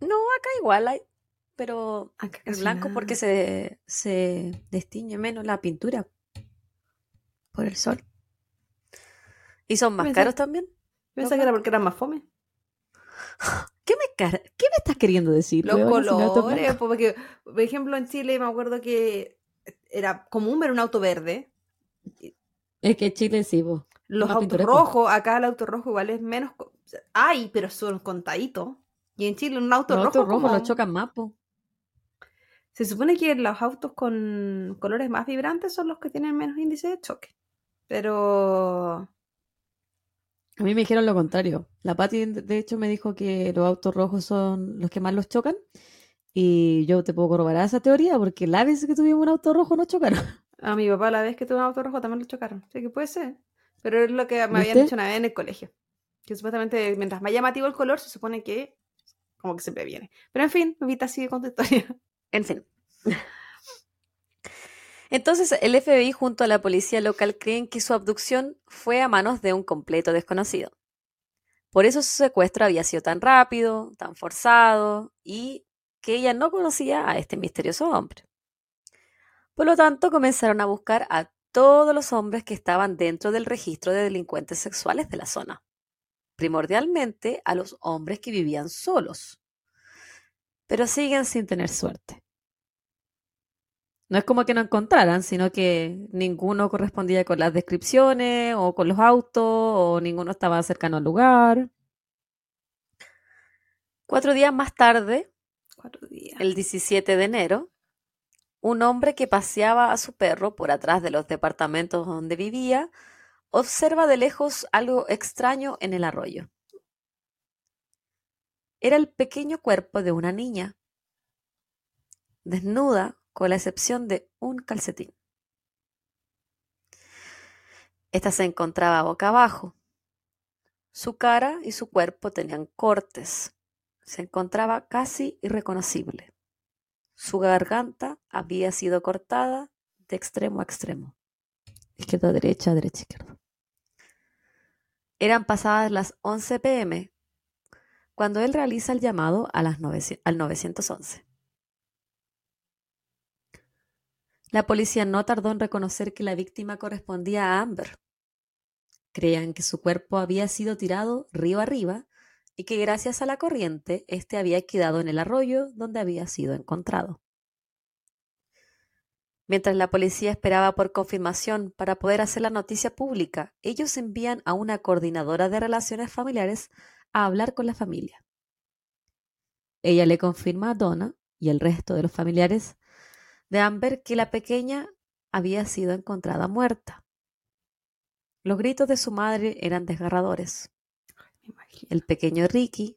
No, acá igual hay, pero acá es blanco porque se, se destiñe menos la pintura por el sol. ¿Y son más caros también? Pensé que era porque eran más fome. [laughs] ¿Qué me, ¿Qué me estás queriendo decir? Los colores, porque, por ejemplo, en Chile me acuerdo que era común ver un auto verde. Es que Chile sí, vos. Los autos rojos, acá el auto rojo igual es menos. Hay, pero son contaditos. Y en Chile un auto rojo. Los autos rojos los chocan más, po. Se supone que los autos con colores más vibrantes son los que tienen menos índice de choque. Pero a mí me dijeron lo contrario. La Patti, de hecho, me dijo que los autos rojos son los que más los chocan. Y yo te puedo corroborar esa teoría porque la vez que tuvimos un auto rojo no chocaron. [laughs] A mi papá la vez que tuvo un auto rojo también lo chocaron. Sí que puede ser. Pero es lo que me habían dicho una vez en el colegio. Que supuestamente mientras más llamativo el color, se supone que como que se previene. Pero en fin, Vita sigue con tu historia. En fin. [laughs] Entonces el FBI junto a la policía local creen que su abducción fue a manos de un completo desconocido. Por eso su secuestro había sido tan rápido, tan forzado y que ella no conocía a este misterioso hombre. Por lo tanto, comenzaron a buscar a todos los hombres que estaban dentro del registro de delincuentes sexuales de la zona, primordialmente a los hombres que vivían solos, pero siguen sin tener suerte. No es como que no encontraran, sino que ninguno correspondía con las descripciones o con los autos o ninguno estaba cercano al lugar. Cuatro días más tarde, Cuatro días. el 17 de enero, un hombre que paseaba a su perro por atrás de los departamentos donde vivía observa de lejos algo extraño en el arroyo. Era el pequeño cuerpo de una niña, desnuda con la excepción de un calcetín. Esta se encontraba boca abajo. Su cara y su cuerpo tenían cortes. Se encontraba casi irreconocible. Su garganta había sido cortada de extremo a extremo. Izquierda derecha, derecha izquierda. Eran pasadas las 11 pm cuando él realiza el llamado a las 900 al 911. La policía no tardó en reconocer que la víctima correspondía a Amber. Creían que su cuerpo había sido tirado río arriba y que gracias a la corriente éste había quedado en el arroyo donde había sido encontrado. Mientras la policía esperaba por confirmación para poder hacer la noticia pública, ellos envían a una coordinadora de relaciones familiares a hablar con la familia. Ella le confirma a Donna y el resto de los familiares de Amber que la pequeña había sido encontrada muerta. Los gritos de su madre eran desgarradores. El pequeño Ricky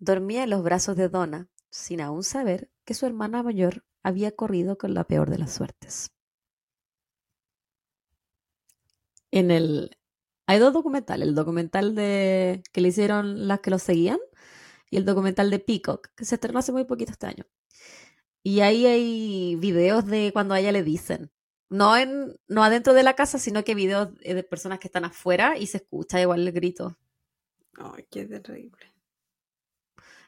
dormía en los brazos de Donna, sin aún saber que su hermana mayor había corrido con la peor de las suertes. En el hay dos documentales, el documental de que le hicieron las que lo seguían y el documental de Peacock, que se estrenó hace muy poquito este año. Y ahí hay videos de cuando a ella le dicen, no en no adentro de la casa, sino que videos de personas que están afuera y se escucha igual el grito. Ay, qué terrible.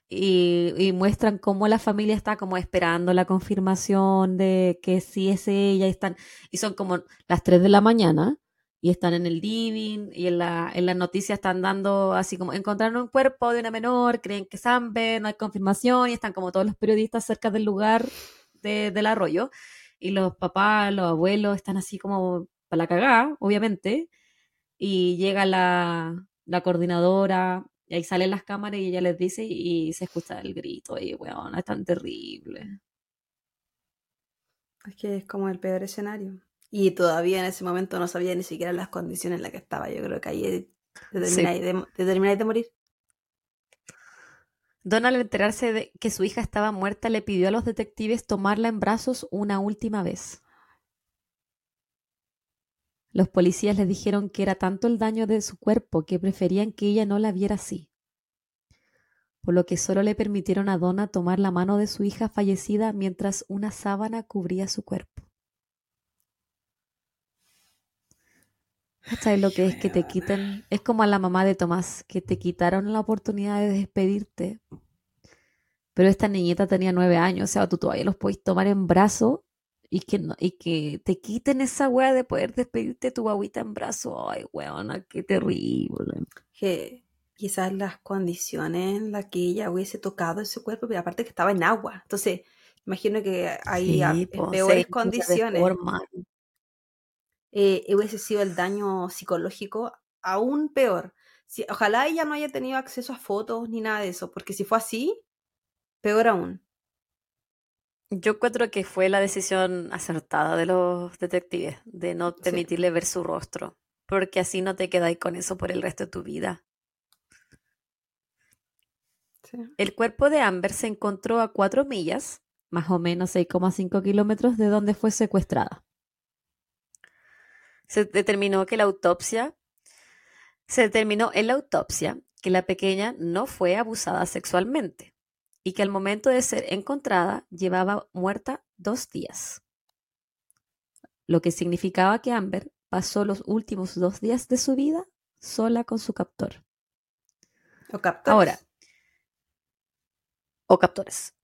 y, y muestran cómo la familia está como esperando la confirmación de que sí es ella y están y son como las 3 de la mañana y están en el living y en la en las noticias están dando así como encontraron un cuerpo de una menor, creen que es Amber, no hay confirmación y están como todos los periodistas cerca del lugar de- del arroyo y los papás, los abuelos están así como para la cagada, obviamente, y llega la, la coordinadora y ahí salen las cámaras y ella les dice y, se escucha el grito y weón, es tan terrible. Es que es como el peor escenario. Y todavía en ese momento no sabía ni siquiera las condiciones en las que estaba. Yo creo que ahí te Sí. de, te termináis de morir. Donna, al enterarse de que su hija estaba muerta, le pidió a los detectives tomarla en brazos una última vez. Los policías le dijeron que era tanto el daño de su cuerpo que preferían que ella no la viera así, por lo que solo le permitieron a Donna tomar la mano de su hija fallecida mientras una sábana cubría su cuerpo. ¿Sabes lo que es que te quiten? Es como a la mamá de Tomás, que te quitaron la oportunidad de despedirte. Pero esta niñita tenía nueve años, o sea, tú todavía los puedes tomar en brazo y que, no- y que te quiten esa wea de poder despedirte de tu guaguita en brazo. Ay, weona, qué terrible. Que quizás las condiciones en las que ella hubiese tocado ese cuerpo, pero aparte que estaba en agua. Entonces, imagino que ahí Sí, en po, se peores condiciones forma. Eh, hubiese sido el daño psicológico aún peor. Si, ojalá ella no haya tenido acceso a fotos ni nada de eso, porque si fue así, peor aún. Yo encuentro que fue la decisión acertada de los detectives, de no Sí. permitirle ver su rostro, porque así no te quedáis con eso por el resto de tu vida. Sí. El cuerpo de Amber se encontró a cuatro millas, más o menos 6,5 kilómetros de donde fue secuestrada. Se determinó que la autopsia, se determinó en la autopsia que la pequeña no fue abusada sexualmente y que al momento de ser encontrada llevaba muerta dos días, lo que significaba que Amber pasó los últimos dos días de su vida sola con su captor. O captores. Ahora, o captores.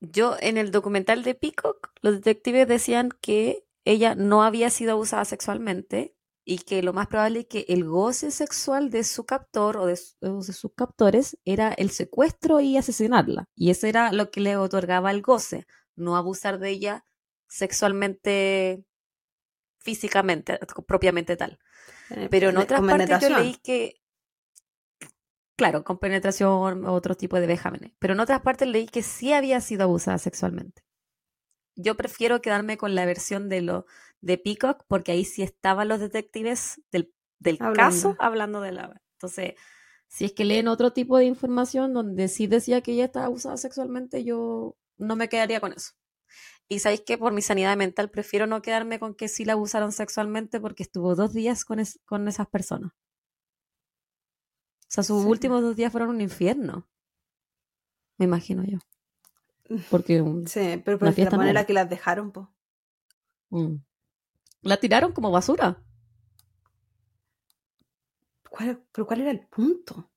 Yo en el documental de Peacock, los detectives decían que ella no había sido abusada sexualmente y que lo más probable es que el goce sexual de su captor o de, sus captores era el secuestro y asesinarla. Y eso era lo que le otorgaba el goce, no abusar de ella sexualmente, físicamente, propiamente tal. Eh, Pero en otras partes yo leí que claro, con penetración, otro tipo de vejámenes. Pero en otras partes leí que sí había sido abusada sexualmente. Yo prefiero quedarme con la versión de lo de Peacock porque ahí sí estaban los detectives del, caso hablando de la. Entonces, si es que leen otro tipo de información donde sí decía que ella estaba abusada sexualmente, yo no me quedaría con eso. Y sabéis que por mi sanidad mental prefiero no quedarme con que sí la abusaron sexualmente porque estuvo dos días con, con esas personas. O sea, sus últimos dos días fueron un infierno. Me imagino yo. Porque sí, pero por la manera que las dejaron, pues. La tiraron como basura. ¿Pero cuál era el punto?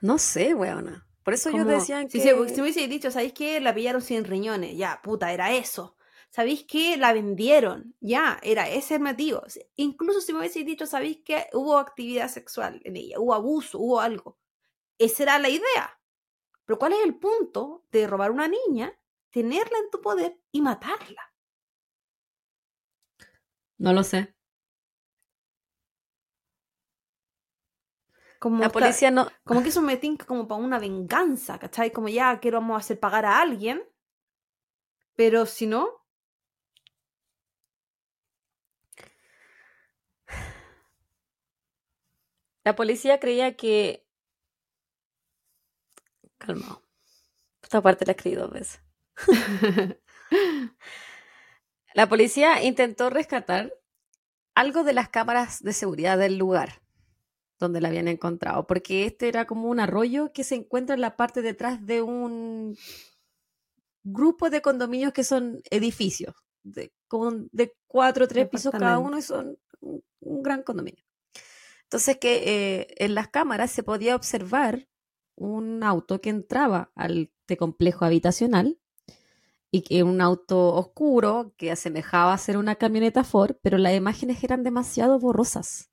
No sé, weona. Por eso yo decía que... Si, si, me hubiese dicho, ¿sabéis qué? La pillaron sin riñones. Ya, puta, era eso. ¿sabéis qué? La vendieron, ya, era ese el motivo. Incluso si me hubiese dicho, ¿sabéis qué? Hubo actividad sexual en ella, hubo abuso, hubo algo. Esa era la idea. Pero ¿cuál es el punto de robar una niña, tenerla en tu poder y matarla? No lo sé. Como la policía no. Como que eso me tinca como para una venganza, ¿cachai? Como ya quiero vamos a hacer pagar a alguien. Pero si no, La policía creía que... Calma. Esta parte la escribí dos veces. [laughs] la policía intentó rescatar algo de las cámaras de seguridad del lugar donde la habían encontrado, porque este era como un arroyo que se encuentra en la parte detrás de un grupo de condominios que son edificios, de, de cuatro o tres pisos cada uno y son un gran condominio. Entonces que eh, en las cámaras se podía observar un auto que entraba al este complejo habitacional y que un auto oscuro que asemejaba a ser una camioneta Ford, pero las imágenes eran demasiado borrosas.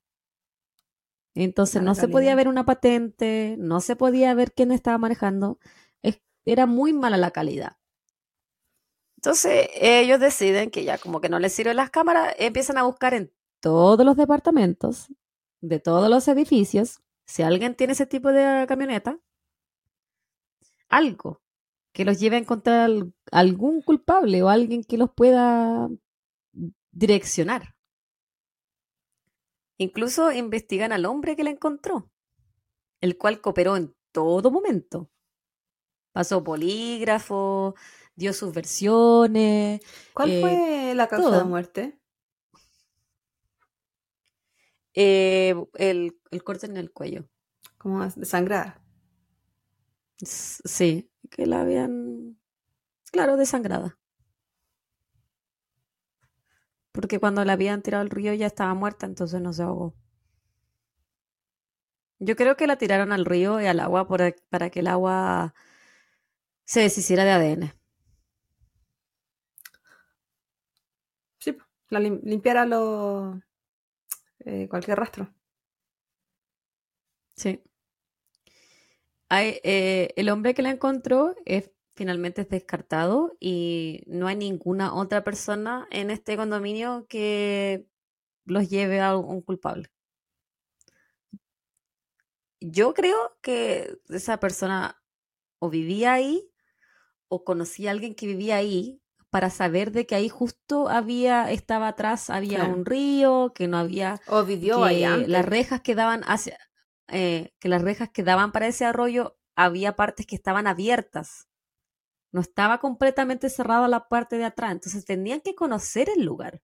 Entonces no se podía ver una patente, no se podía ver quién estaba manejando, era muy mala la calidad. Entonces ellos deciden que ya como que no les sirven las cámaras, empiezan a buscar en todos los departamentos de todos los edificios, si alguien tiene ese tipo de camioneta, algo que los lleve a encontrar algún culpable o alguien que los pueda direccionar. Incluso investigan al hombre que la encontró, el cual cooperó en todo momento. Pasó polígrafo, dio sus versiones. ¿Cuál eh, fue la causa de muerte? Eh, el, corte en el cuello. ¿Como desangrada? Sí, que la habían, claro, desangrada. Porque cuando la habían tirado al río ya estaba muerta, entonces no se ahogó. Yo creo que la tiraron al río y al agua para que el agua se deshiciera de ADN. Sí, la limpiara los eh, cualquier rastro. Sí. Hay, eh, el hombre que la encontró es, finalmente es descartado y no hay ninguna otra persona en este condominio que los lleve a un culpable. Yo creo que esa persona o vivía ahí o conocía a alguien que vivía ahí para saber de que ahí justo había, estaba atrás, había un río, que no había... O vivió que Las rejas que daban hacia... Eh, que las rejas que daban para ese arroyo había partes que estaban abiertas. No estaba completamente cerrada la parte de atrás. Entonces tenían que conocer el lugar.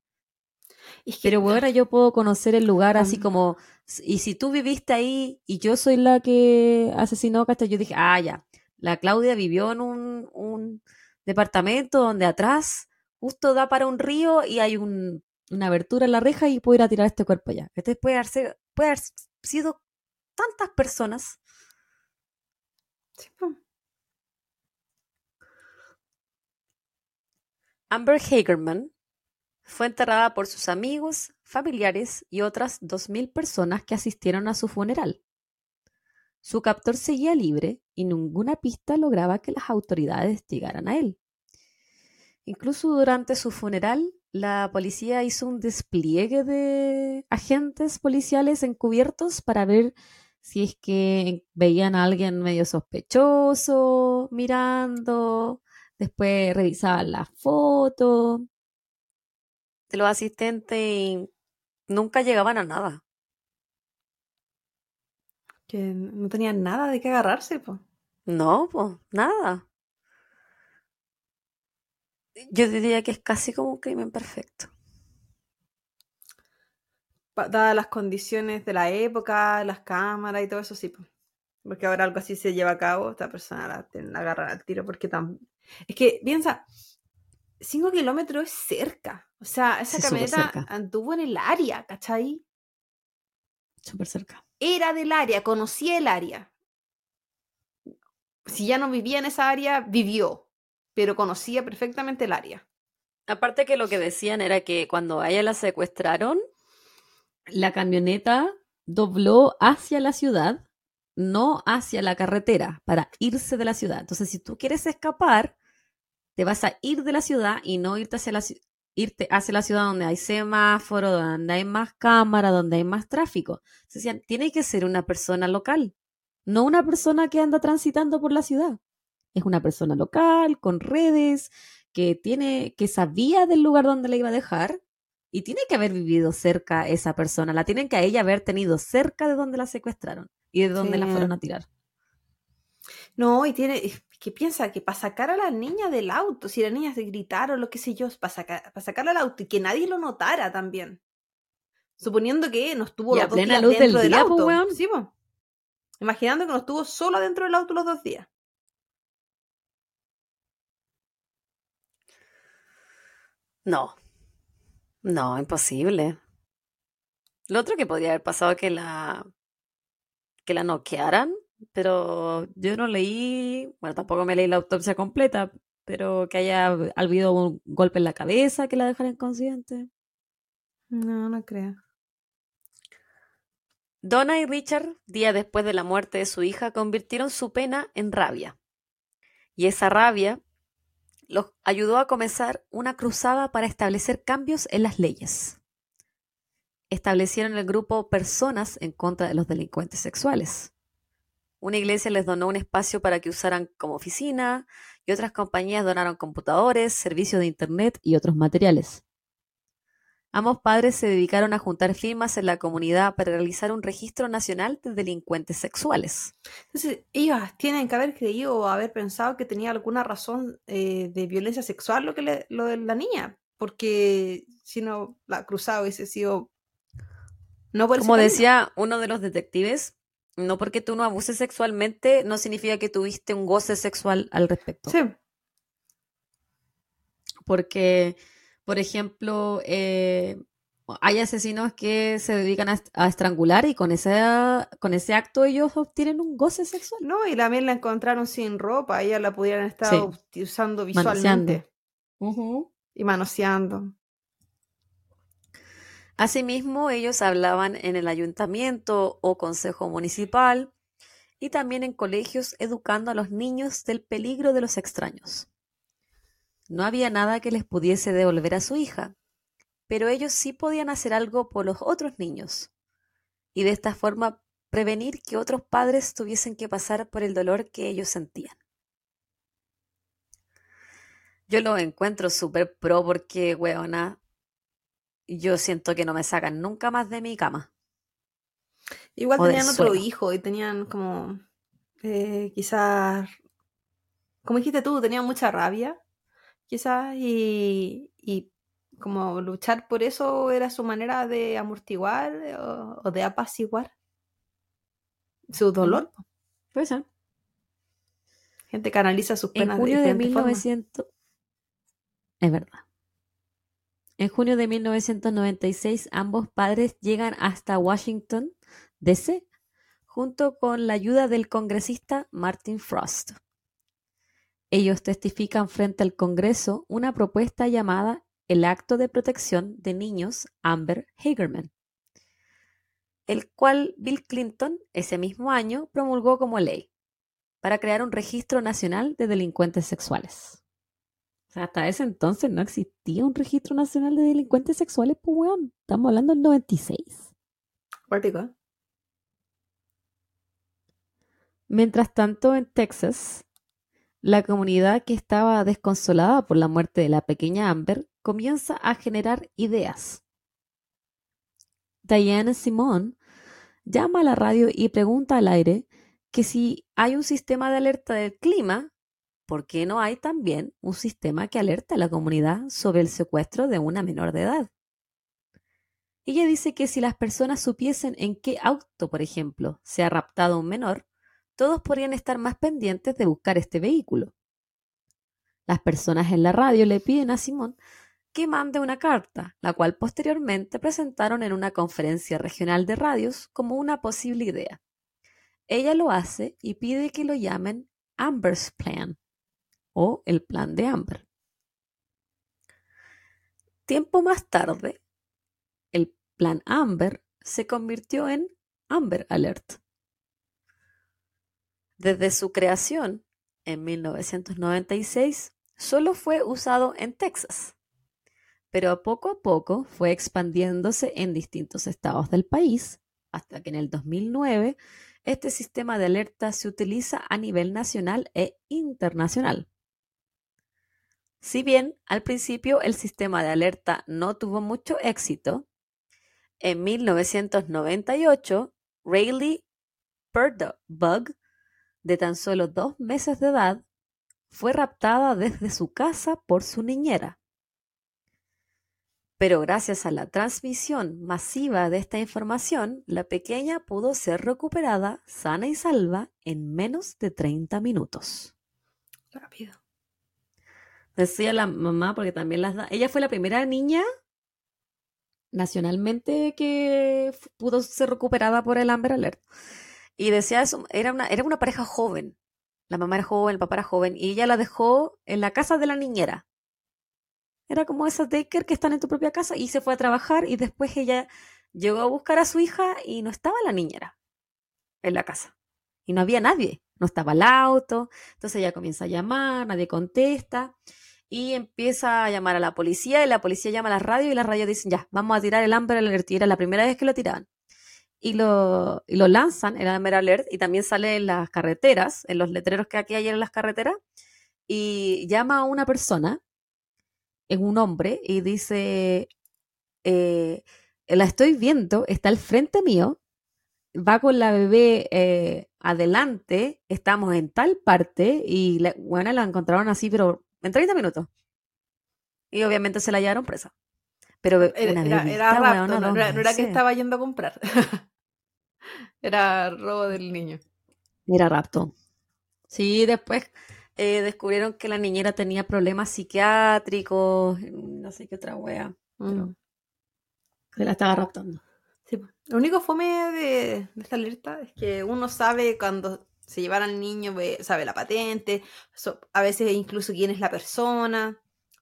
Pero ahora yo puedo conocer el lugar así como, y si tú viviste ahí y yo soy la que asesinó a yo dije, ah, ya, la Claudia vivió en un, un departamento donde atrás justo da para un río y hay una abertura en la reja y puedo ir a tirar este cuerpo allá. Este puede haber, puede haber sido tantas personas. Amber Hagerman Fue enterrada por sus amigos, familiares y otras 2.000 personas que asistieron a su funeral. Su captor seguía libre y ninguna pista lograba que las autoridades llegaran a él. Incluso durante su funeral, la policía hizo un despliegue de agentes policiales encubiertos para ver si es que veían a alguien medio sospechoso mirando, después revisaban la foto de los asistentes y nunca llegaban a nada. Que no tenían nada de qué agarrarse, pues. No, pues, nada. Yo diría que es casi como un crimen perfecto. Dadas las condiciones de la época, las cámaras y todo eso, sí. Porque ahora algo así se lleva a cabo, esta persona la, la agarran al tiro porque tan... Es que, piensa, 5 kilómetros es cerca. O sea, esa Sí, camioneta anduvo en el área, ¿cachai? Súper cerca. Era del área, conocía el área. Si ya no vivía en esa área, vivió, pero conocía perfectamente el área. Aparte que lo que decían era que cuando a ella la secuestraron, la camioneta dobló hacia la ciudad, no hacia la carretera, para irse de la ciudad. Entonces, si tú quieres escapar, te vas a ir de la ciudad y no irte hacia la, irte hacia la ciudad donde hay semáforo, donde hay más cámara, donde hay más tráfico. Tiene que ser una persona local, no una persona que anda transitando por la ciudad. Es una persona local, con redes, que tiene, que sabía del lugar donde la iba a dejar y tiene que haber vivido cerca esa persona. La tienen que a ella haber tenido cerca de donde la secuestraron y de donde la fueron a tirar. No, y tiene, que piensa que para sacar a la niña del auto, si la niña se gritaron, lo que sé yo, para sacar, para sacarla al auto y que nadie lo notara también. Suponiendo que no estuvo Y a los dos días luz dentro del día, po, auto. weón. Sí, po. Imaginando que no estuvo sola dentro del auto los dos días. No, no, imposible. Lo otro que podría haber pasado es que la, que la noquearan, pero yo no leí, bueno, tampoco me leí la autopsia completa, pero que haya habido un golpe en la cabeza que la dejara inconsciente. No, no creo. Donna y Richard, días después de la muerte de su hija, convirtieron su pena en rabia. Y esa rabia los ayudó a comenzar una cruzada para establecer cambios en las leyes. Establecieron el grupo Personas en contra de los delincuentes sexuales. Una iglesia les donó un espacio para que usaran como oficina y otras compañías donaron computadores, servicios de internet y otros materiales. Ambos padres se dedicaron a juntar firmas en la comunidad para realizar un registro nacional de delincuentes sexuales. Entonces, ellos tienen que haber creído o haber pensado que tenía alguna razón eh, de violencia sexual lo, que le- lo de la niña. Porque si no, la cruzada hubiese sido. No por Como decía uno de los detectives, no porque tú no abuses sexualmente no significa que tuviste un goce sexual al respecto. Sí, Porque, por ejemplo, eh, hay asesinos que se dedican a, est- a estrangular y con ese, con ese acto ellos obtienen un goce sexual. no, y también la encontraron sin ropa. Ella la pudieran estar Sí. usando visualmente y manoseando. Asimismo, ellos hablaban en el ayuntamiento o consejo municipal y también en colegios educando a los niños del peligro de los extraños. No había nada que les pudiese devolver a su hija, pero ellos sí podían hacer algo por los otros niños y de esta forma prevenir que otros padres tuviesen que pasar por el dolor que ellos sentían. Yo lo encuentro súper pro porque, weona, yo siento que no me sacan nunca más de mi cama. Igual O tenían otro suelo. hijo y tenían como. eh, quizás. Como dijiste tú, tenían mucha rabia. Quizás. Y, y como luchar por eso era su manera de amortiguar eh, o, o de apaciguar su dolor. Puede ser. Gente canaliza sus En penas junio de formas. 1900... Es verdad. En junio de 1996, ambos padres llegan hasta Washington, D.C., junto con la ayuda del congresista Martin Frost. Ellos testifican frente al Congreso una propuesta llamada el Acto de Protección de Niños Amber Hagerman, el cual Bill Clinton ese mismo año promulgó como ley para crear un registro nacional de delincuentes sexuales. O sea, hasta ese entonces no existía un registro nacional de delincuentes sexuales, pues weón. Estamos hablando del 96. Cuático. Mientras tanto, en Texas, la comunidad que estaba desconsolada por la muerte de la pequeña Amber comienza a generar ideas. Diana Simone llama a la radio y pregunta al aire que si hay un sistema de alerta del clima, ¿por qué no hay también un sistema que alerte a la comunidad sobre el secuestro de una menor de edad? Ella dice que si las personas supiesen en qué auto, por ejemplo, se ha raptado un menor, todos podrían estar más pendientes de buscar este vehículo. Las personas en la radio le piden a Simón que mande una carta, la cual posteriormente presentaron en una conferencia regional de radios como una posible idea. Ella lo hace y pide que lo llamen Amber's Plan o el plan de Amber. Tiempo más tarde, el plan Amber se convirtió en Amber Alert. Desde su creación, en 1996, solo fue usado en Texas, pero poco a poco fue expandiéndose en distintos estados del país, hasta que en el 2009 este sistema de alerta se utiliza a nivel nacional e internacional. Si bien al principio el sistema de alerta no tuvo mucho éxito, en 1998 Rayleigh Bug, de tan solo dos meses de edad, fue raptada desde su casa por su niñera. Pero gracias a la transmisión masiva de esta información, la pequeña pudo ser recuperada sana y salva en menos de 30 minutos. Rápido. Decía la mamá, porque también las da. Ella fue la primera niña nacionalmente que pudo ser recuperada por el Amber Alert. Y decía eso, era una, era una pareja joven. La mamá era joven, el papá era joven, y ella la dejó en la casa de la niñera. Era como esas Daker que están en tu propia casa y se fue a trabajar y después ella llegó a buscar a su hija y no estaba la niñera en la casa. Y no había nadie, no estaba el auto. Entonces ella comienza a llamar, nadie contesta y empieza a llamar a la policía y la policía llama a la radio y la radio dicen ya, vamos a tirar el Amber Alert. Y era la primera vez que lo tiraban. Y lo, y lo lanzan, el Amber Alert, y también sale en las carreteras, en los letreros que aquí hay en las carreteras, y llama a una persona en un hombre y dice, eh, la estoy viendo, está al frente mío, va con la bebé eh, adelante, estamos en tal parte y bueno, la encontraron así, pero en 30 minutos. Y obviamente se la llevaron presa. Pero era, era, no, era, que estaba yendo a comprar. [laughs] era robo del niño. Era rapto. Sí, después eh, descubrieron que la niñera tenía problemas psiquiátricos, no sé qué otra wea. Mm. Se la estaba raptando. Sí, lo único fome de, esta alerta es que uno sabe cuando se lleva al niño, sabe la patente, a veces incluso quién es la persona,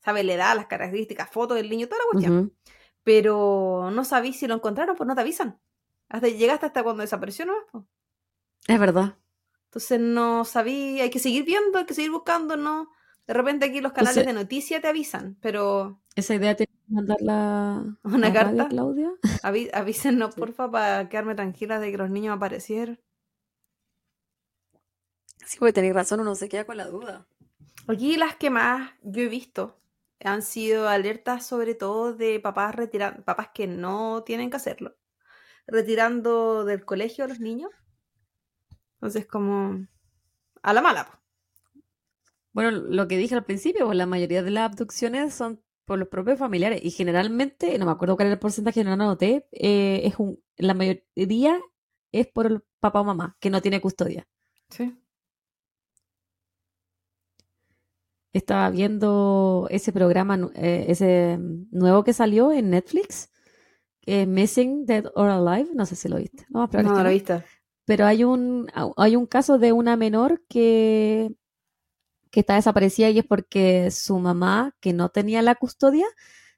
sabe la edad, las características, fotos del niño, toda la cuestión. Pero no sabís si lo encontraron, pues no te avisan. Hasta llegaste hasta cuando desapareció, ¿no? Es verdad. Entonces no sabía, hay que seguir viendo, hay que seguir buscando, ¿no? De repente aquí los canales de noticias te avisan, pero... Esa idea tiene que mandarla una carta, Claudia. avísenos, porfa, para quedarme tranquila de que los niños aparecieron. Sí, puede tener razón, uno se queda con la duda. Aquí las que más yo he visto han sido alertas sobre todo de papás retirando, papás que no tienen que hacerlo, retirando del colegio a los niños entonces, como a la mala. Bueno, lo que dije al principio, pues la mayoría de las abducciones son por los propios familiares y generalmente, no me acuerdo cuál era el porcentaje, no lo anoté, eh, es un, la mayoría es por el papá o mamá que no tiene custodia. Sí. Estaba viendo ese programa, eh, ese nuevo que salió en Netflix, Missing Dead or Alive, no sé si lo viste. No, no, no lo viste pero hay un, hay un caso de una menor que, que está desaparecida y es porque su mamá, que no tenía la custodia,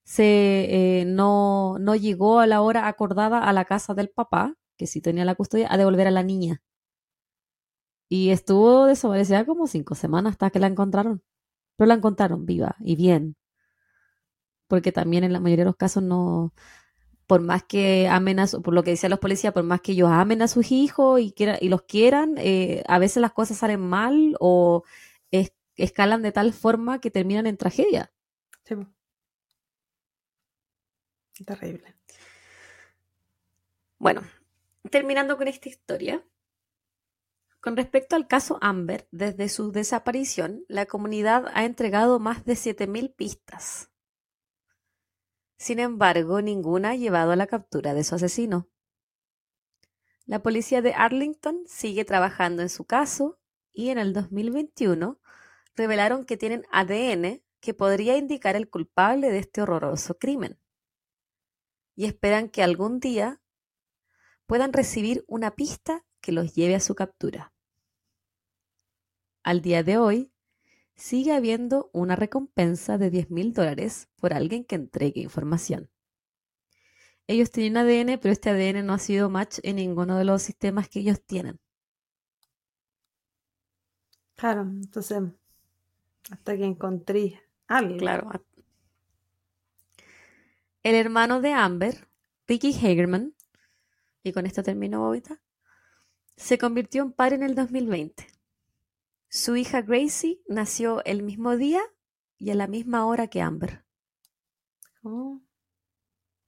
se, eh, no, no llegó a la hora acordada a la casa del papá, que sí tenía la custodia, a devolver a la niña. Y estuvo desaparecida como cinco semanas hasta que la encontraron. Pero la encontraron viva y bien. Porque también en la mayoría de los casos no, por más que amen a por lo que decían los policías, por más que ellos amen a sus hijos y, y los quieran, eh, a veces las cosas salen mal o escalan de tal forma que terminan en tragedia. Sí. Terrible. Bueno, terminando con esta historia. Con respecto al caso Amber, desde su desaparición, la comunidad ha entregado más de 7.000 pistas. Sin embargo, ninguna ha llevado a la captura de su asesino. La policía de Arlington sigue trabajando en su caso y en el 2021 revelaron que tienen ADN que podría indicar el culpable de este horroroso crimen. Y esperan que algún día puedan recibir una pista que los lleve a su captura. Al día de hoy, sigue habiendo una recompensa de 10 mil dólares por alguien que entregue información. Ellos tienen ADN, pero este ADN no ha sido match en ninguno de los sistemas que ellos tienen. Claro, entonces, hasta que encontré algo. Claro. El hermano de Amber, Ricky Hagerman, y con esto termino ahorita, se convirtió en padre en el 2020. Su hija Gracie nació el mismo día y a la misma hora que Amber. Oh.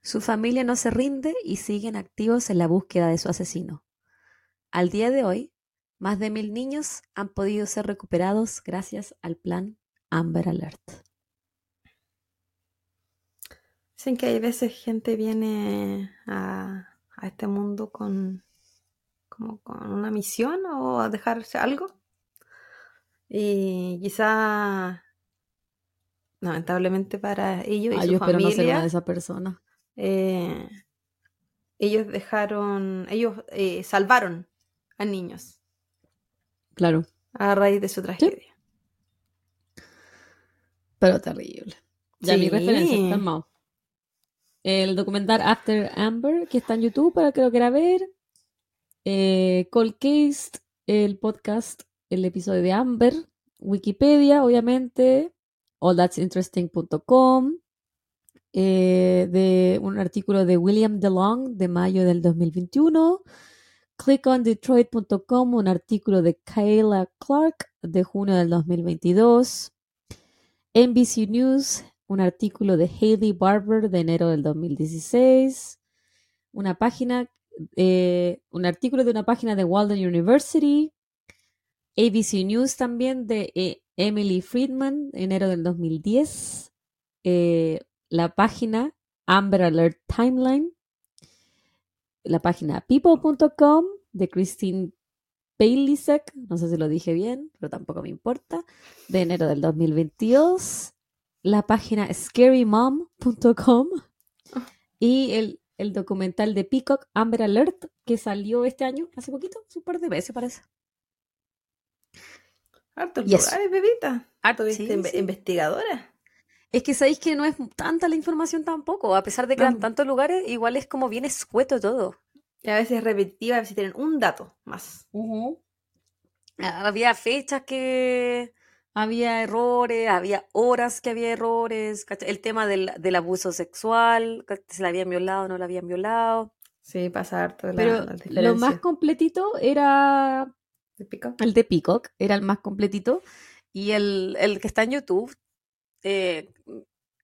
Su familia no se rinde y siguen activos en la búsqueda de su asesino. Al día de hoy, más de mil niños han podido ser recuperados gracias al plan Amber Alert. Dicen que hay veces gente viene a a este mundo con, como con una misión o a dejarse algo. Y quizá, lamentablemente para ellos y ah, su familia, de esa persona. Eh, ellos dejaron, ellos eh, salvaron a niños. Claro. A raíz de su tragedia. Pero terrible. Ya mi referencia está mal el documental After Amber, que está en YouTube para que lo quiera ver. Eh, Cold Case, el podcast, el episodio de Amber. Wikipedia, obviamente. allthat'sinteresting.com. Eh, de un artículo de William DeLong de mayo del 2021. ClickOnDetroit.com, un artículo de Kayla Clark de junio del 2022. NBC News, un artículo de Haley Barber de enero del 2016, una página, eh, un artículo de una página de Walden University, ABC News también de eh, Emily Friedman, enero del 2010, eh, la página Amber Alert Timeline, la página people.com de Christine Paylisek, no sé si lo dije bien, pero tampoco me importa, de enero del 2022 la página scarymom.com y el, el, documental de Peacock, Amber Alert, que salió este año, hace poquito, un par de veces parece. Harto lugares, bebita. Harto investigadora. Es que sabéis que no es tanta la información tampoco, a pesar de que eran tantos lugares, igual es como bien escueto todo. Y a veces es repetitiva, a veces tienen un dato más. Había fechas que había errores, había horas que había errores, el tema del, abuso sexual, se la habían violado o no la habían violado. Sí, pasar todo Pero lo más completito era el de Peacock, era el más completito. Y el, que está en YouTube eh,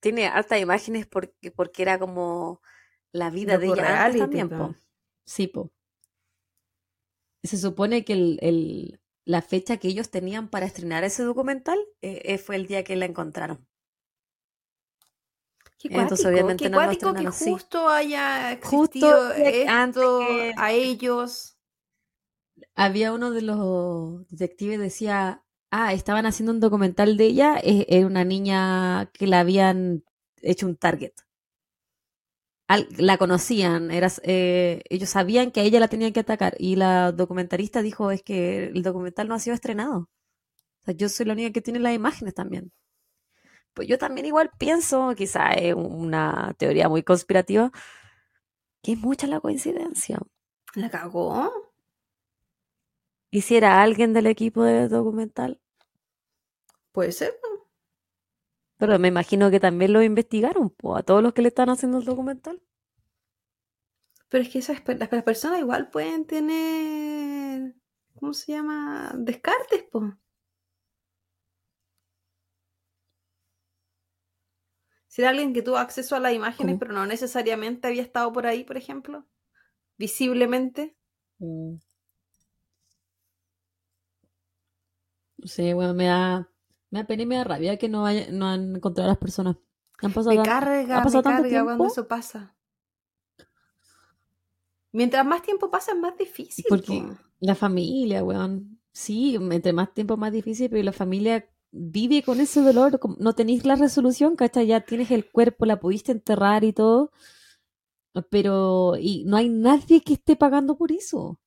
tiene hartas imágenes porque, porque era como la vida de ella también. Sí, po. Se supone que el, la fecha que ellos tenían para estrenar ese documental eh, eh, fue el día que la encontraron. Qué Entonces, obviamente no que justo haya existido esto a ellos. Había uno de los detectives decía, ah, estaban haciendo un documental de ella, era una niña que la habían hecho un target la conocían, eh, ellos sabían que a ella la tenían que atacar y la documentalista dijo es que el documental no ha sido estrenado. Yo soy la única que tiene las imágenes también. Pues yo también igual pienso, quizá es una teoría muy conspirativa, que es mucha la coincidencia. ¿La cagó? ¿Y si era alguien del equipo del documental? Puede ser. Pero me imagino que también lo investigaron, po, a todos los que le están haciendo el documental. Pero es que esas, las, las personas igual pueden tener, ¿cómo se llama? Descartes, pues. Si era alguien que tuvo acceso a las imágenes, ¿Cómo? pero no necesariamente había estado por ahí, por ejemplo, visiblemente. Mm. Sí, bueno, me da, me da pena y me da rabia que no, haya, no han encontrado a las personas. Han pasado Me carga, ha me pasado carga cuando eso pasa. Mientras más tiempo pasa, es más difícil. Porque po. la familia, weón. Sí, entre más tiempo más difícil, pero la familia vive con ese dolor. No tenéis la resolución, ¿cachai? Ya tienes el cuerpo, la pudiste enterrar y todo. Pero, y no hay nadie que esté pagando por eso.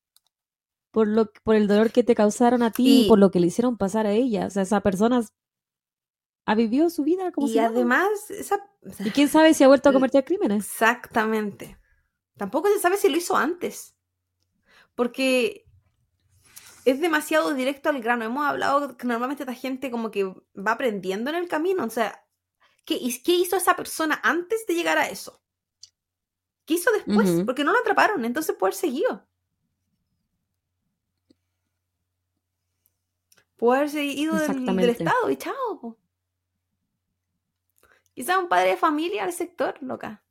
Por lo, por el dolor que te causaron a ti y Y- por lo que le hicieron pasar a ella. O sea, esa persona ha vivido su vida como Y si nada. además, esa... Y quién sabe si ha vuelto a cometer crímenes. Exactamente. Tampoco se sabe si lo hizo antes. Porque es demasiado directo al grano. Hemos hablado que normalmente esta gente como que va aprendiendo en el camino. O sea, ¿qué, qué hizo esa persona antes de llegar a eso? ¿Qué hizo después? Porque no lo atraparon, entonces puede haber seguido. Puede haberse ido del. Estado y chao. po. Quizás un padre de familia del sector, loca.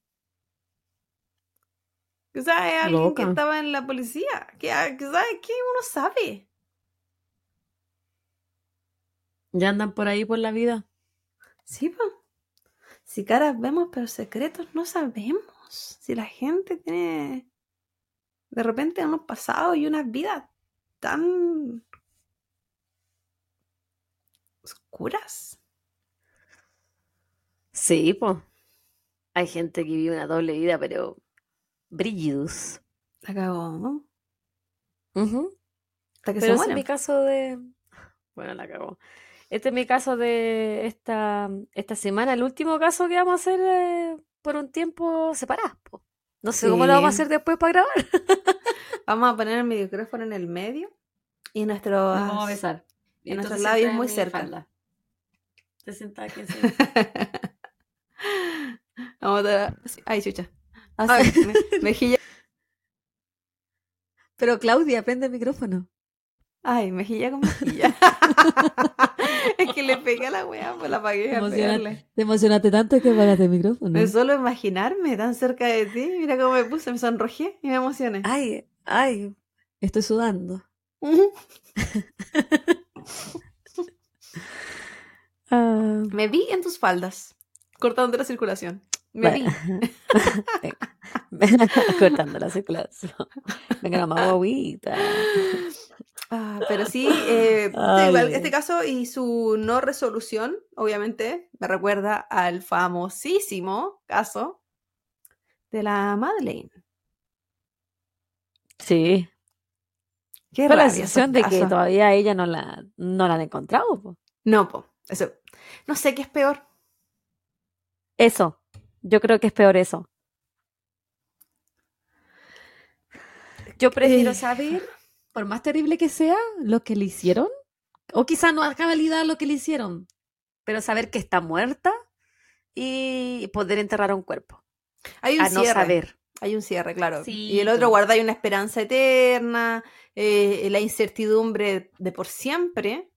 Quizás es alguien que estaba en la policía. Ah, quizás que uno sabe. Ya andan por ahí por la vida. Sí, po. Si caras vemos, pero secretos no sabemos. Si la gente tiene de repente unos pasados y unas vidas tan oscuras. Sí, pues. Hay gente que vive una doble vida, pero brígidos. La cagó, ¿no? Ujú. Hasta que Pero se ese es mi caso de. Bueno, la cagó. Este es mi caso de esta, esta semana, el último caso que vamos a hacer eh, por un tiempo separados. po. No sé cómo lo vamos a hacer después para grabar. [laughs] Vamos a poner el micrófono en el medio y nuestros vamos a besar. y nuestros labios muy cerca. falda. Te sientas aquí encima. [laughs] Vamos a... Ay, chucha. Ay. Me- [laughs] mejilla. Pero Claudia, prende el micrófono. Ay, mejilla con mejilla. [laughs] es que le pegué a la weá, pues la pegarle. Te emocionaste tanto que apagaste el micrófono. De solo imaginarme tan cerca de ti, mira cómo me puse, me sonrojé y me emocioné. Ay, ay, estoy sudando. Ah, Me vi en tus faldas, cortando la circulación. Me vi. Venga. [laughs] [laughs] Cortando la circulación. Venga, la más guaguita. Ah, pero sí, eh, igual, este caso y su no resolución, obviamente, me recuerda al famosísimo caso de la Madeleine. Sí. Qué Pero la sensación de que todavía ella no la, no la han encontrado. po. No, po, eso. No sé qué es peor. Eso. Yo creo que es peor eso. Yo prefiero Eh. saber, por más terrible que sea, lo que le hicieron. O quizá no a cabalidad lo que le hicieron. Pero saber que está muerta y poder enterrar un cuerpo. Hay un A no cierre. saber. Hay un cierre, claro. Sí, y el otro guarda hay una esperanza eterna, eh, la incertidumbre de por siempre,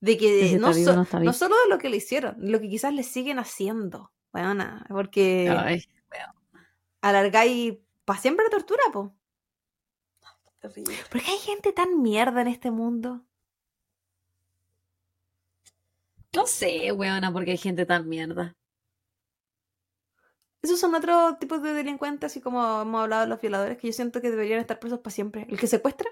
de que no, so- solo de lo que le hicieron, lo que quizás le siguen haciendo. Weona, porque Ay, alargáis para siempre la tortura, po. terrible. ¿Por qué hay gente tan mierda en este mundo? No sé, weona, porque hay gente tan mierda. Esos son otros tipos de delincuentes, así como hemos hablado de los violadores, que yo siento que deberían estar presos para siempre. El que secuestra.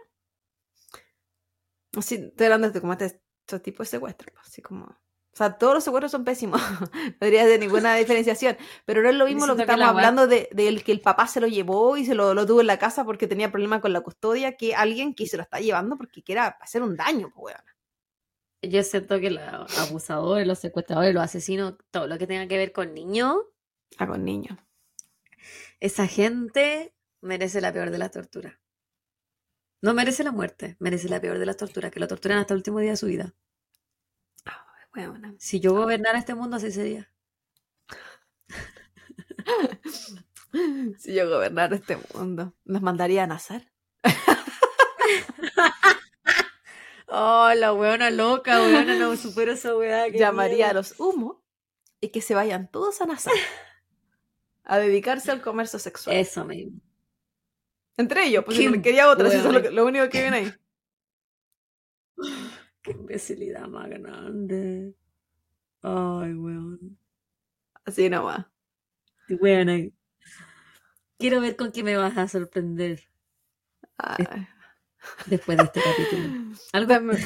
Así, estoy hablando de como este, este tipo de secuestro. Así como. O sea, todos los secuestros son pésimos. [laughs] no debería haber ninguna [laughs] diferenciación. Pero no es lo mismo lo que estamos la hablando de, del que el papá se lo llevó y se lo, lo tuvo en la casa porque tenía problemas con la custodia, que alguien que se lo está llevando porque quiera hacer un daño, pues, weona. yo siento que los abusadores, los secuestradores, los asesinos, todo lo que tenga que ver con niños, Ah, con niños. esa gente merece la peor de las torturas. No merece la muerte, merece la peor de las torturas, que lo torturan hasta el último día de su vida. Bueno, Si yo gobernara este mundo, así sería. si yo gobernara este mundo, nos mandaría a nazar. Oh, la weona loca, weona, no supero esa weá. Llamaría a los humos y que se vayan todos a nazar. A dedicarse al comercio sexual. Eso mismo. Entre ellos, pues si quería otra, eso es lo, lo único que viene ahí. Qué imbecilidad más grande. Ay, weón. Así nomás. Weona. Quiero ver con qué me vas a sorprender Ay. después de este capítulo. Algo.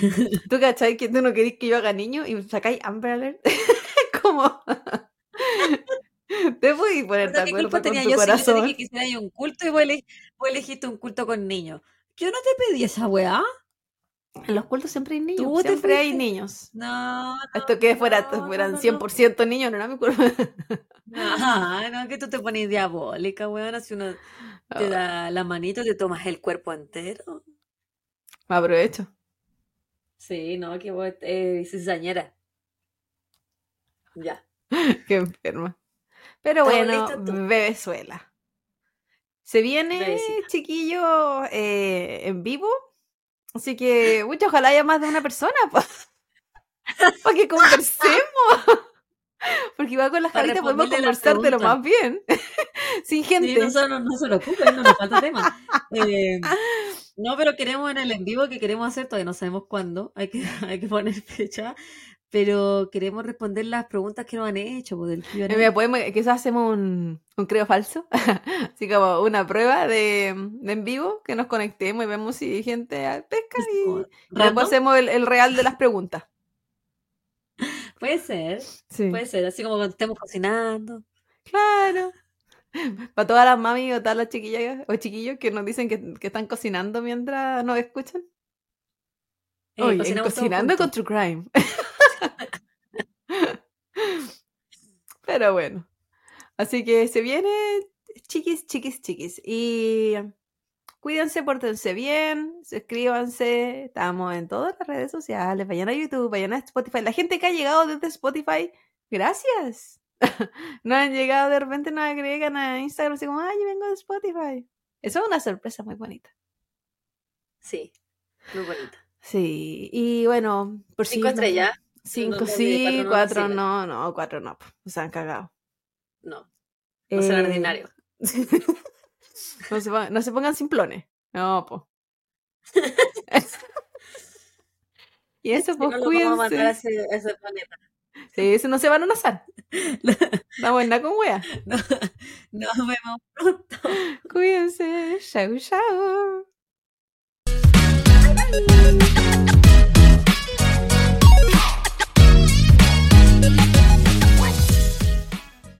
¿Tú cachai que tú no querés que yo haga niño y sacáis Amber Alert? [laughs] como... [laughs] Te voy a poner de Puta, ¿Qué acuerdo culpa con tenía tu yo si yo te corazón. dije que hiciera un culto y vos, ele- vos elegiste un culto con niños? Yo no te pedí esa weá. En los cultos siempre hay niños. Tú te Siempre hay niños. No, no, Esto que fuera, no, fueran no, no, 100% niños, no era mi culpa. Ah, no, que tú te pones diabólica, weón. Si uno te da la manito, te tomas el cuerpo entero. Me aprovecho. Sí, no, que vos eh, cizañera. Ya. [laughs] Qué enferma. Pero ¿Estamos bueno? Venezuela. Se viene, Bebecita. chiquillo, eh, en vivo. Así que, mucho, ojalá haya más de una persona [laughs] para que conversemos. [laughs] Porque igual con las caritas podemos conversar de lo más bien. [laughs] Sin gente. Sí, no, se- no, se preocupen, no nos falta tema. Eh, no, pero queremos en el en vivo que queremos hacer, todavía no sabemos cuándo, hay que, hay que poner fecha, pero queremos responder las preguntas que nos han hecho. Pues, del Q&A. Eh, mira, podemos, quizás hacemos un, un creo falso. [laughs] Así como una prueba de, de en vivo, que nos conectemos y vemos si hay gente pesca y, y después hacemos el, el real de las preguntas. Puede ser, Sí. puede ser, así como cuando estemos cocinando. Claro. [laughs] Para todas las mami o todas las chiquillas o chiquillos que nos dicen que, que están cocinando mientras nos escuchan. Eh, Oye, cocinando con. True Crime. [laughs] [laughs] Pero bueno. Así que se viene chiquis, chiquis, chiquis. Y cuídense, pórtense bien, suscríbanse. Estamos en todas las redes sociales. Vayan a YouTube, vayan a Spotify. La gente que ha llegado desde Spotify, gracias. [laughs] no han llegado de repente, nos agregan a Instagram así como, ay, yo vengo de Spotify. Eso es una sorpresa muy bonita. Sí, muy bonita. Sí, y bueno, por si Cinco no- estrellas. Cinco No, sí, cuatro no cuatro no, no, cuatro no. po, Se han cagado. No, no será Eh, ordinario. [laughs] no, se pongan, no se pongan simplones. No, po. [laughs] y eso, [laughs] no, pues lo vamos a mandar a cuídense. ese, a ese planeta. Sí, eso no se van a azar. Estamos en nada con wea. Nos vemos pronto. Cuídense. Chau, chau.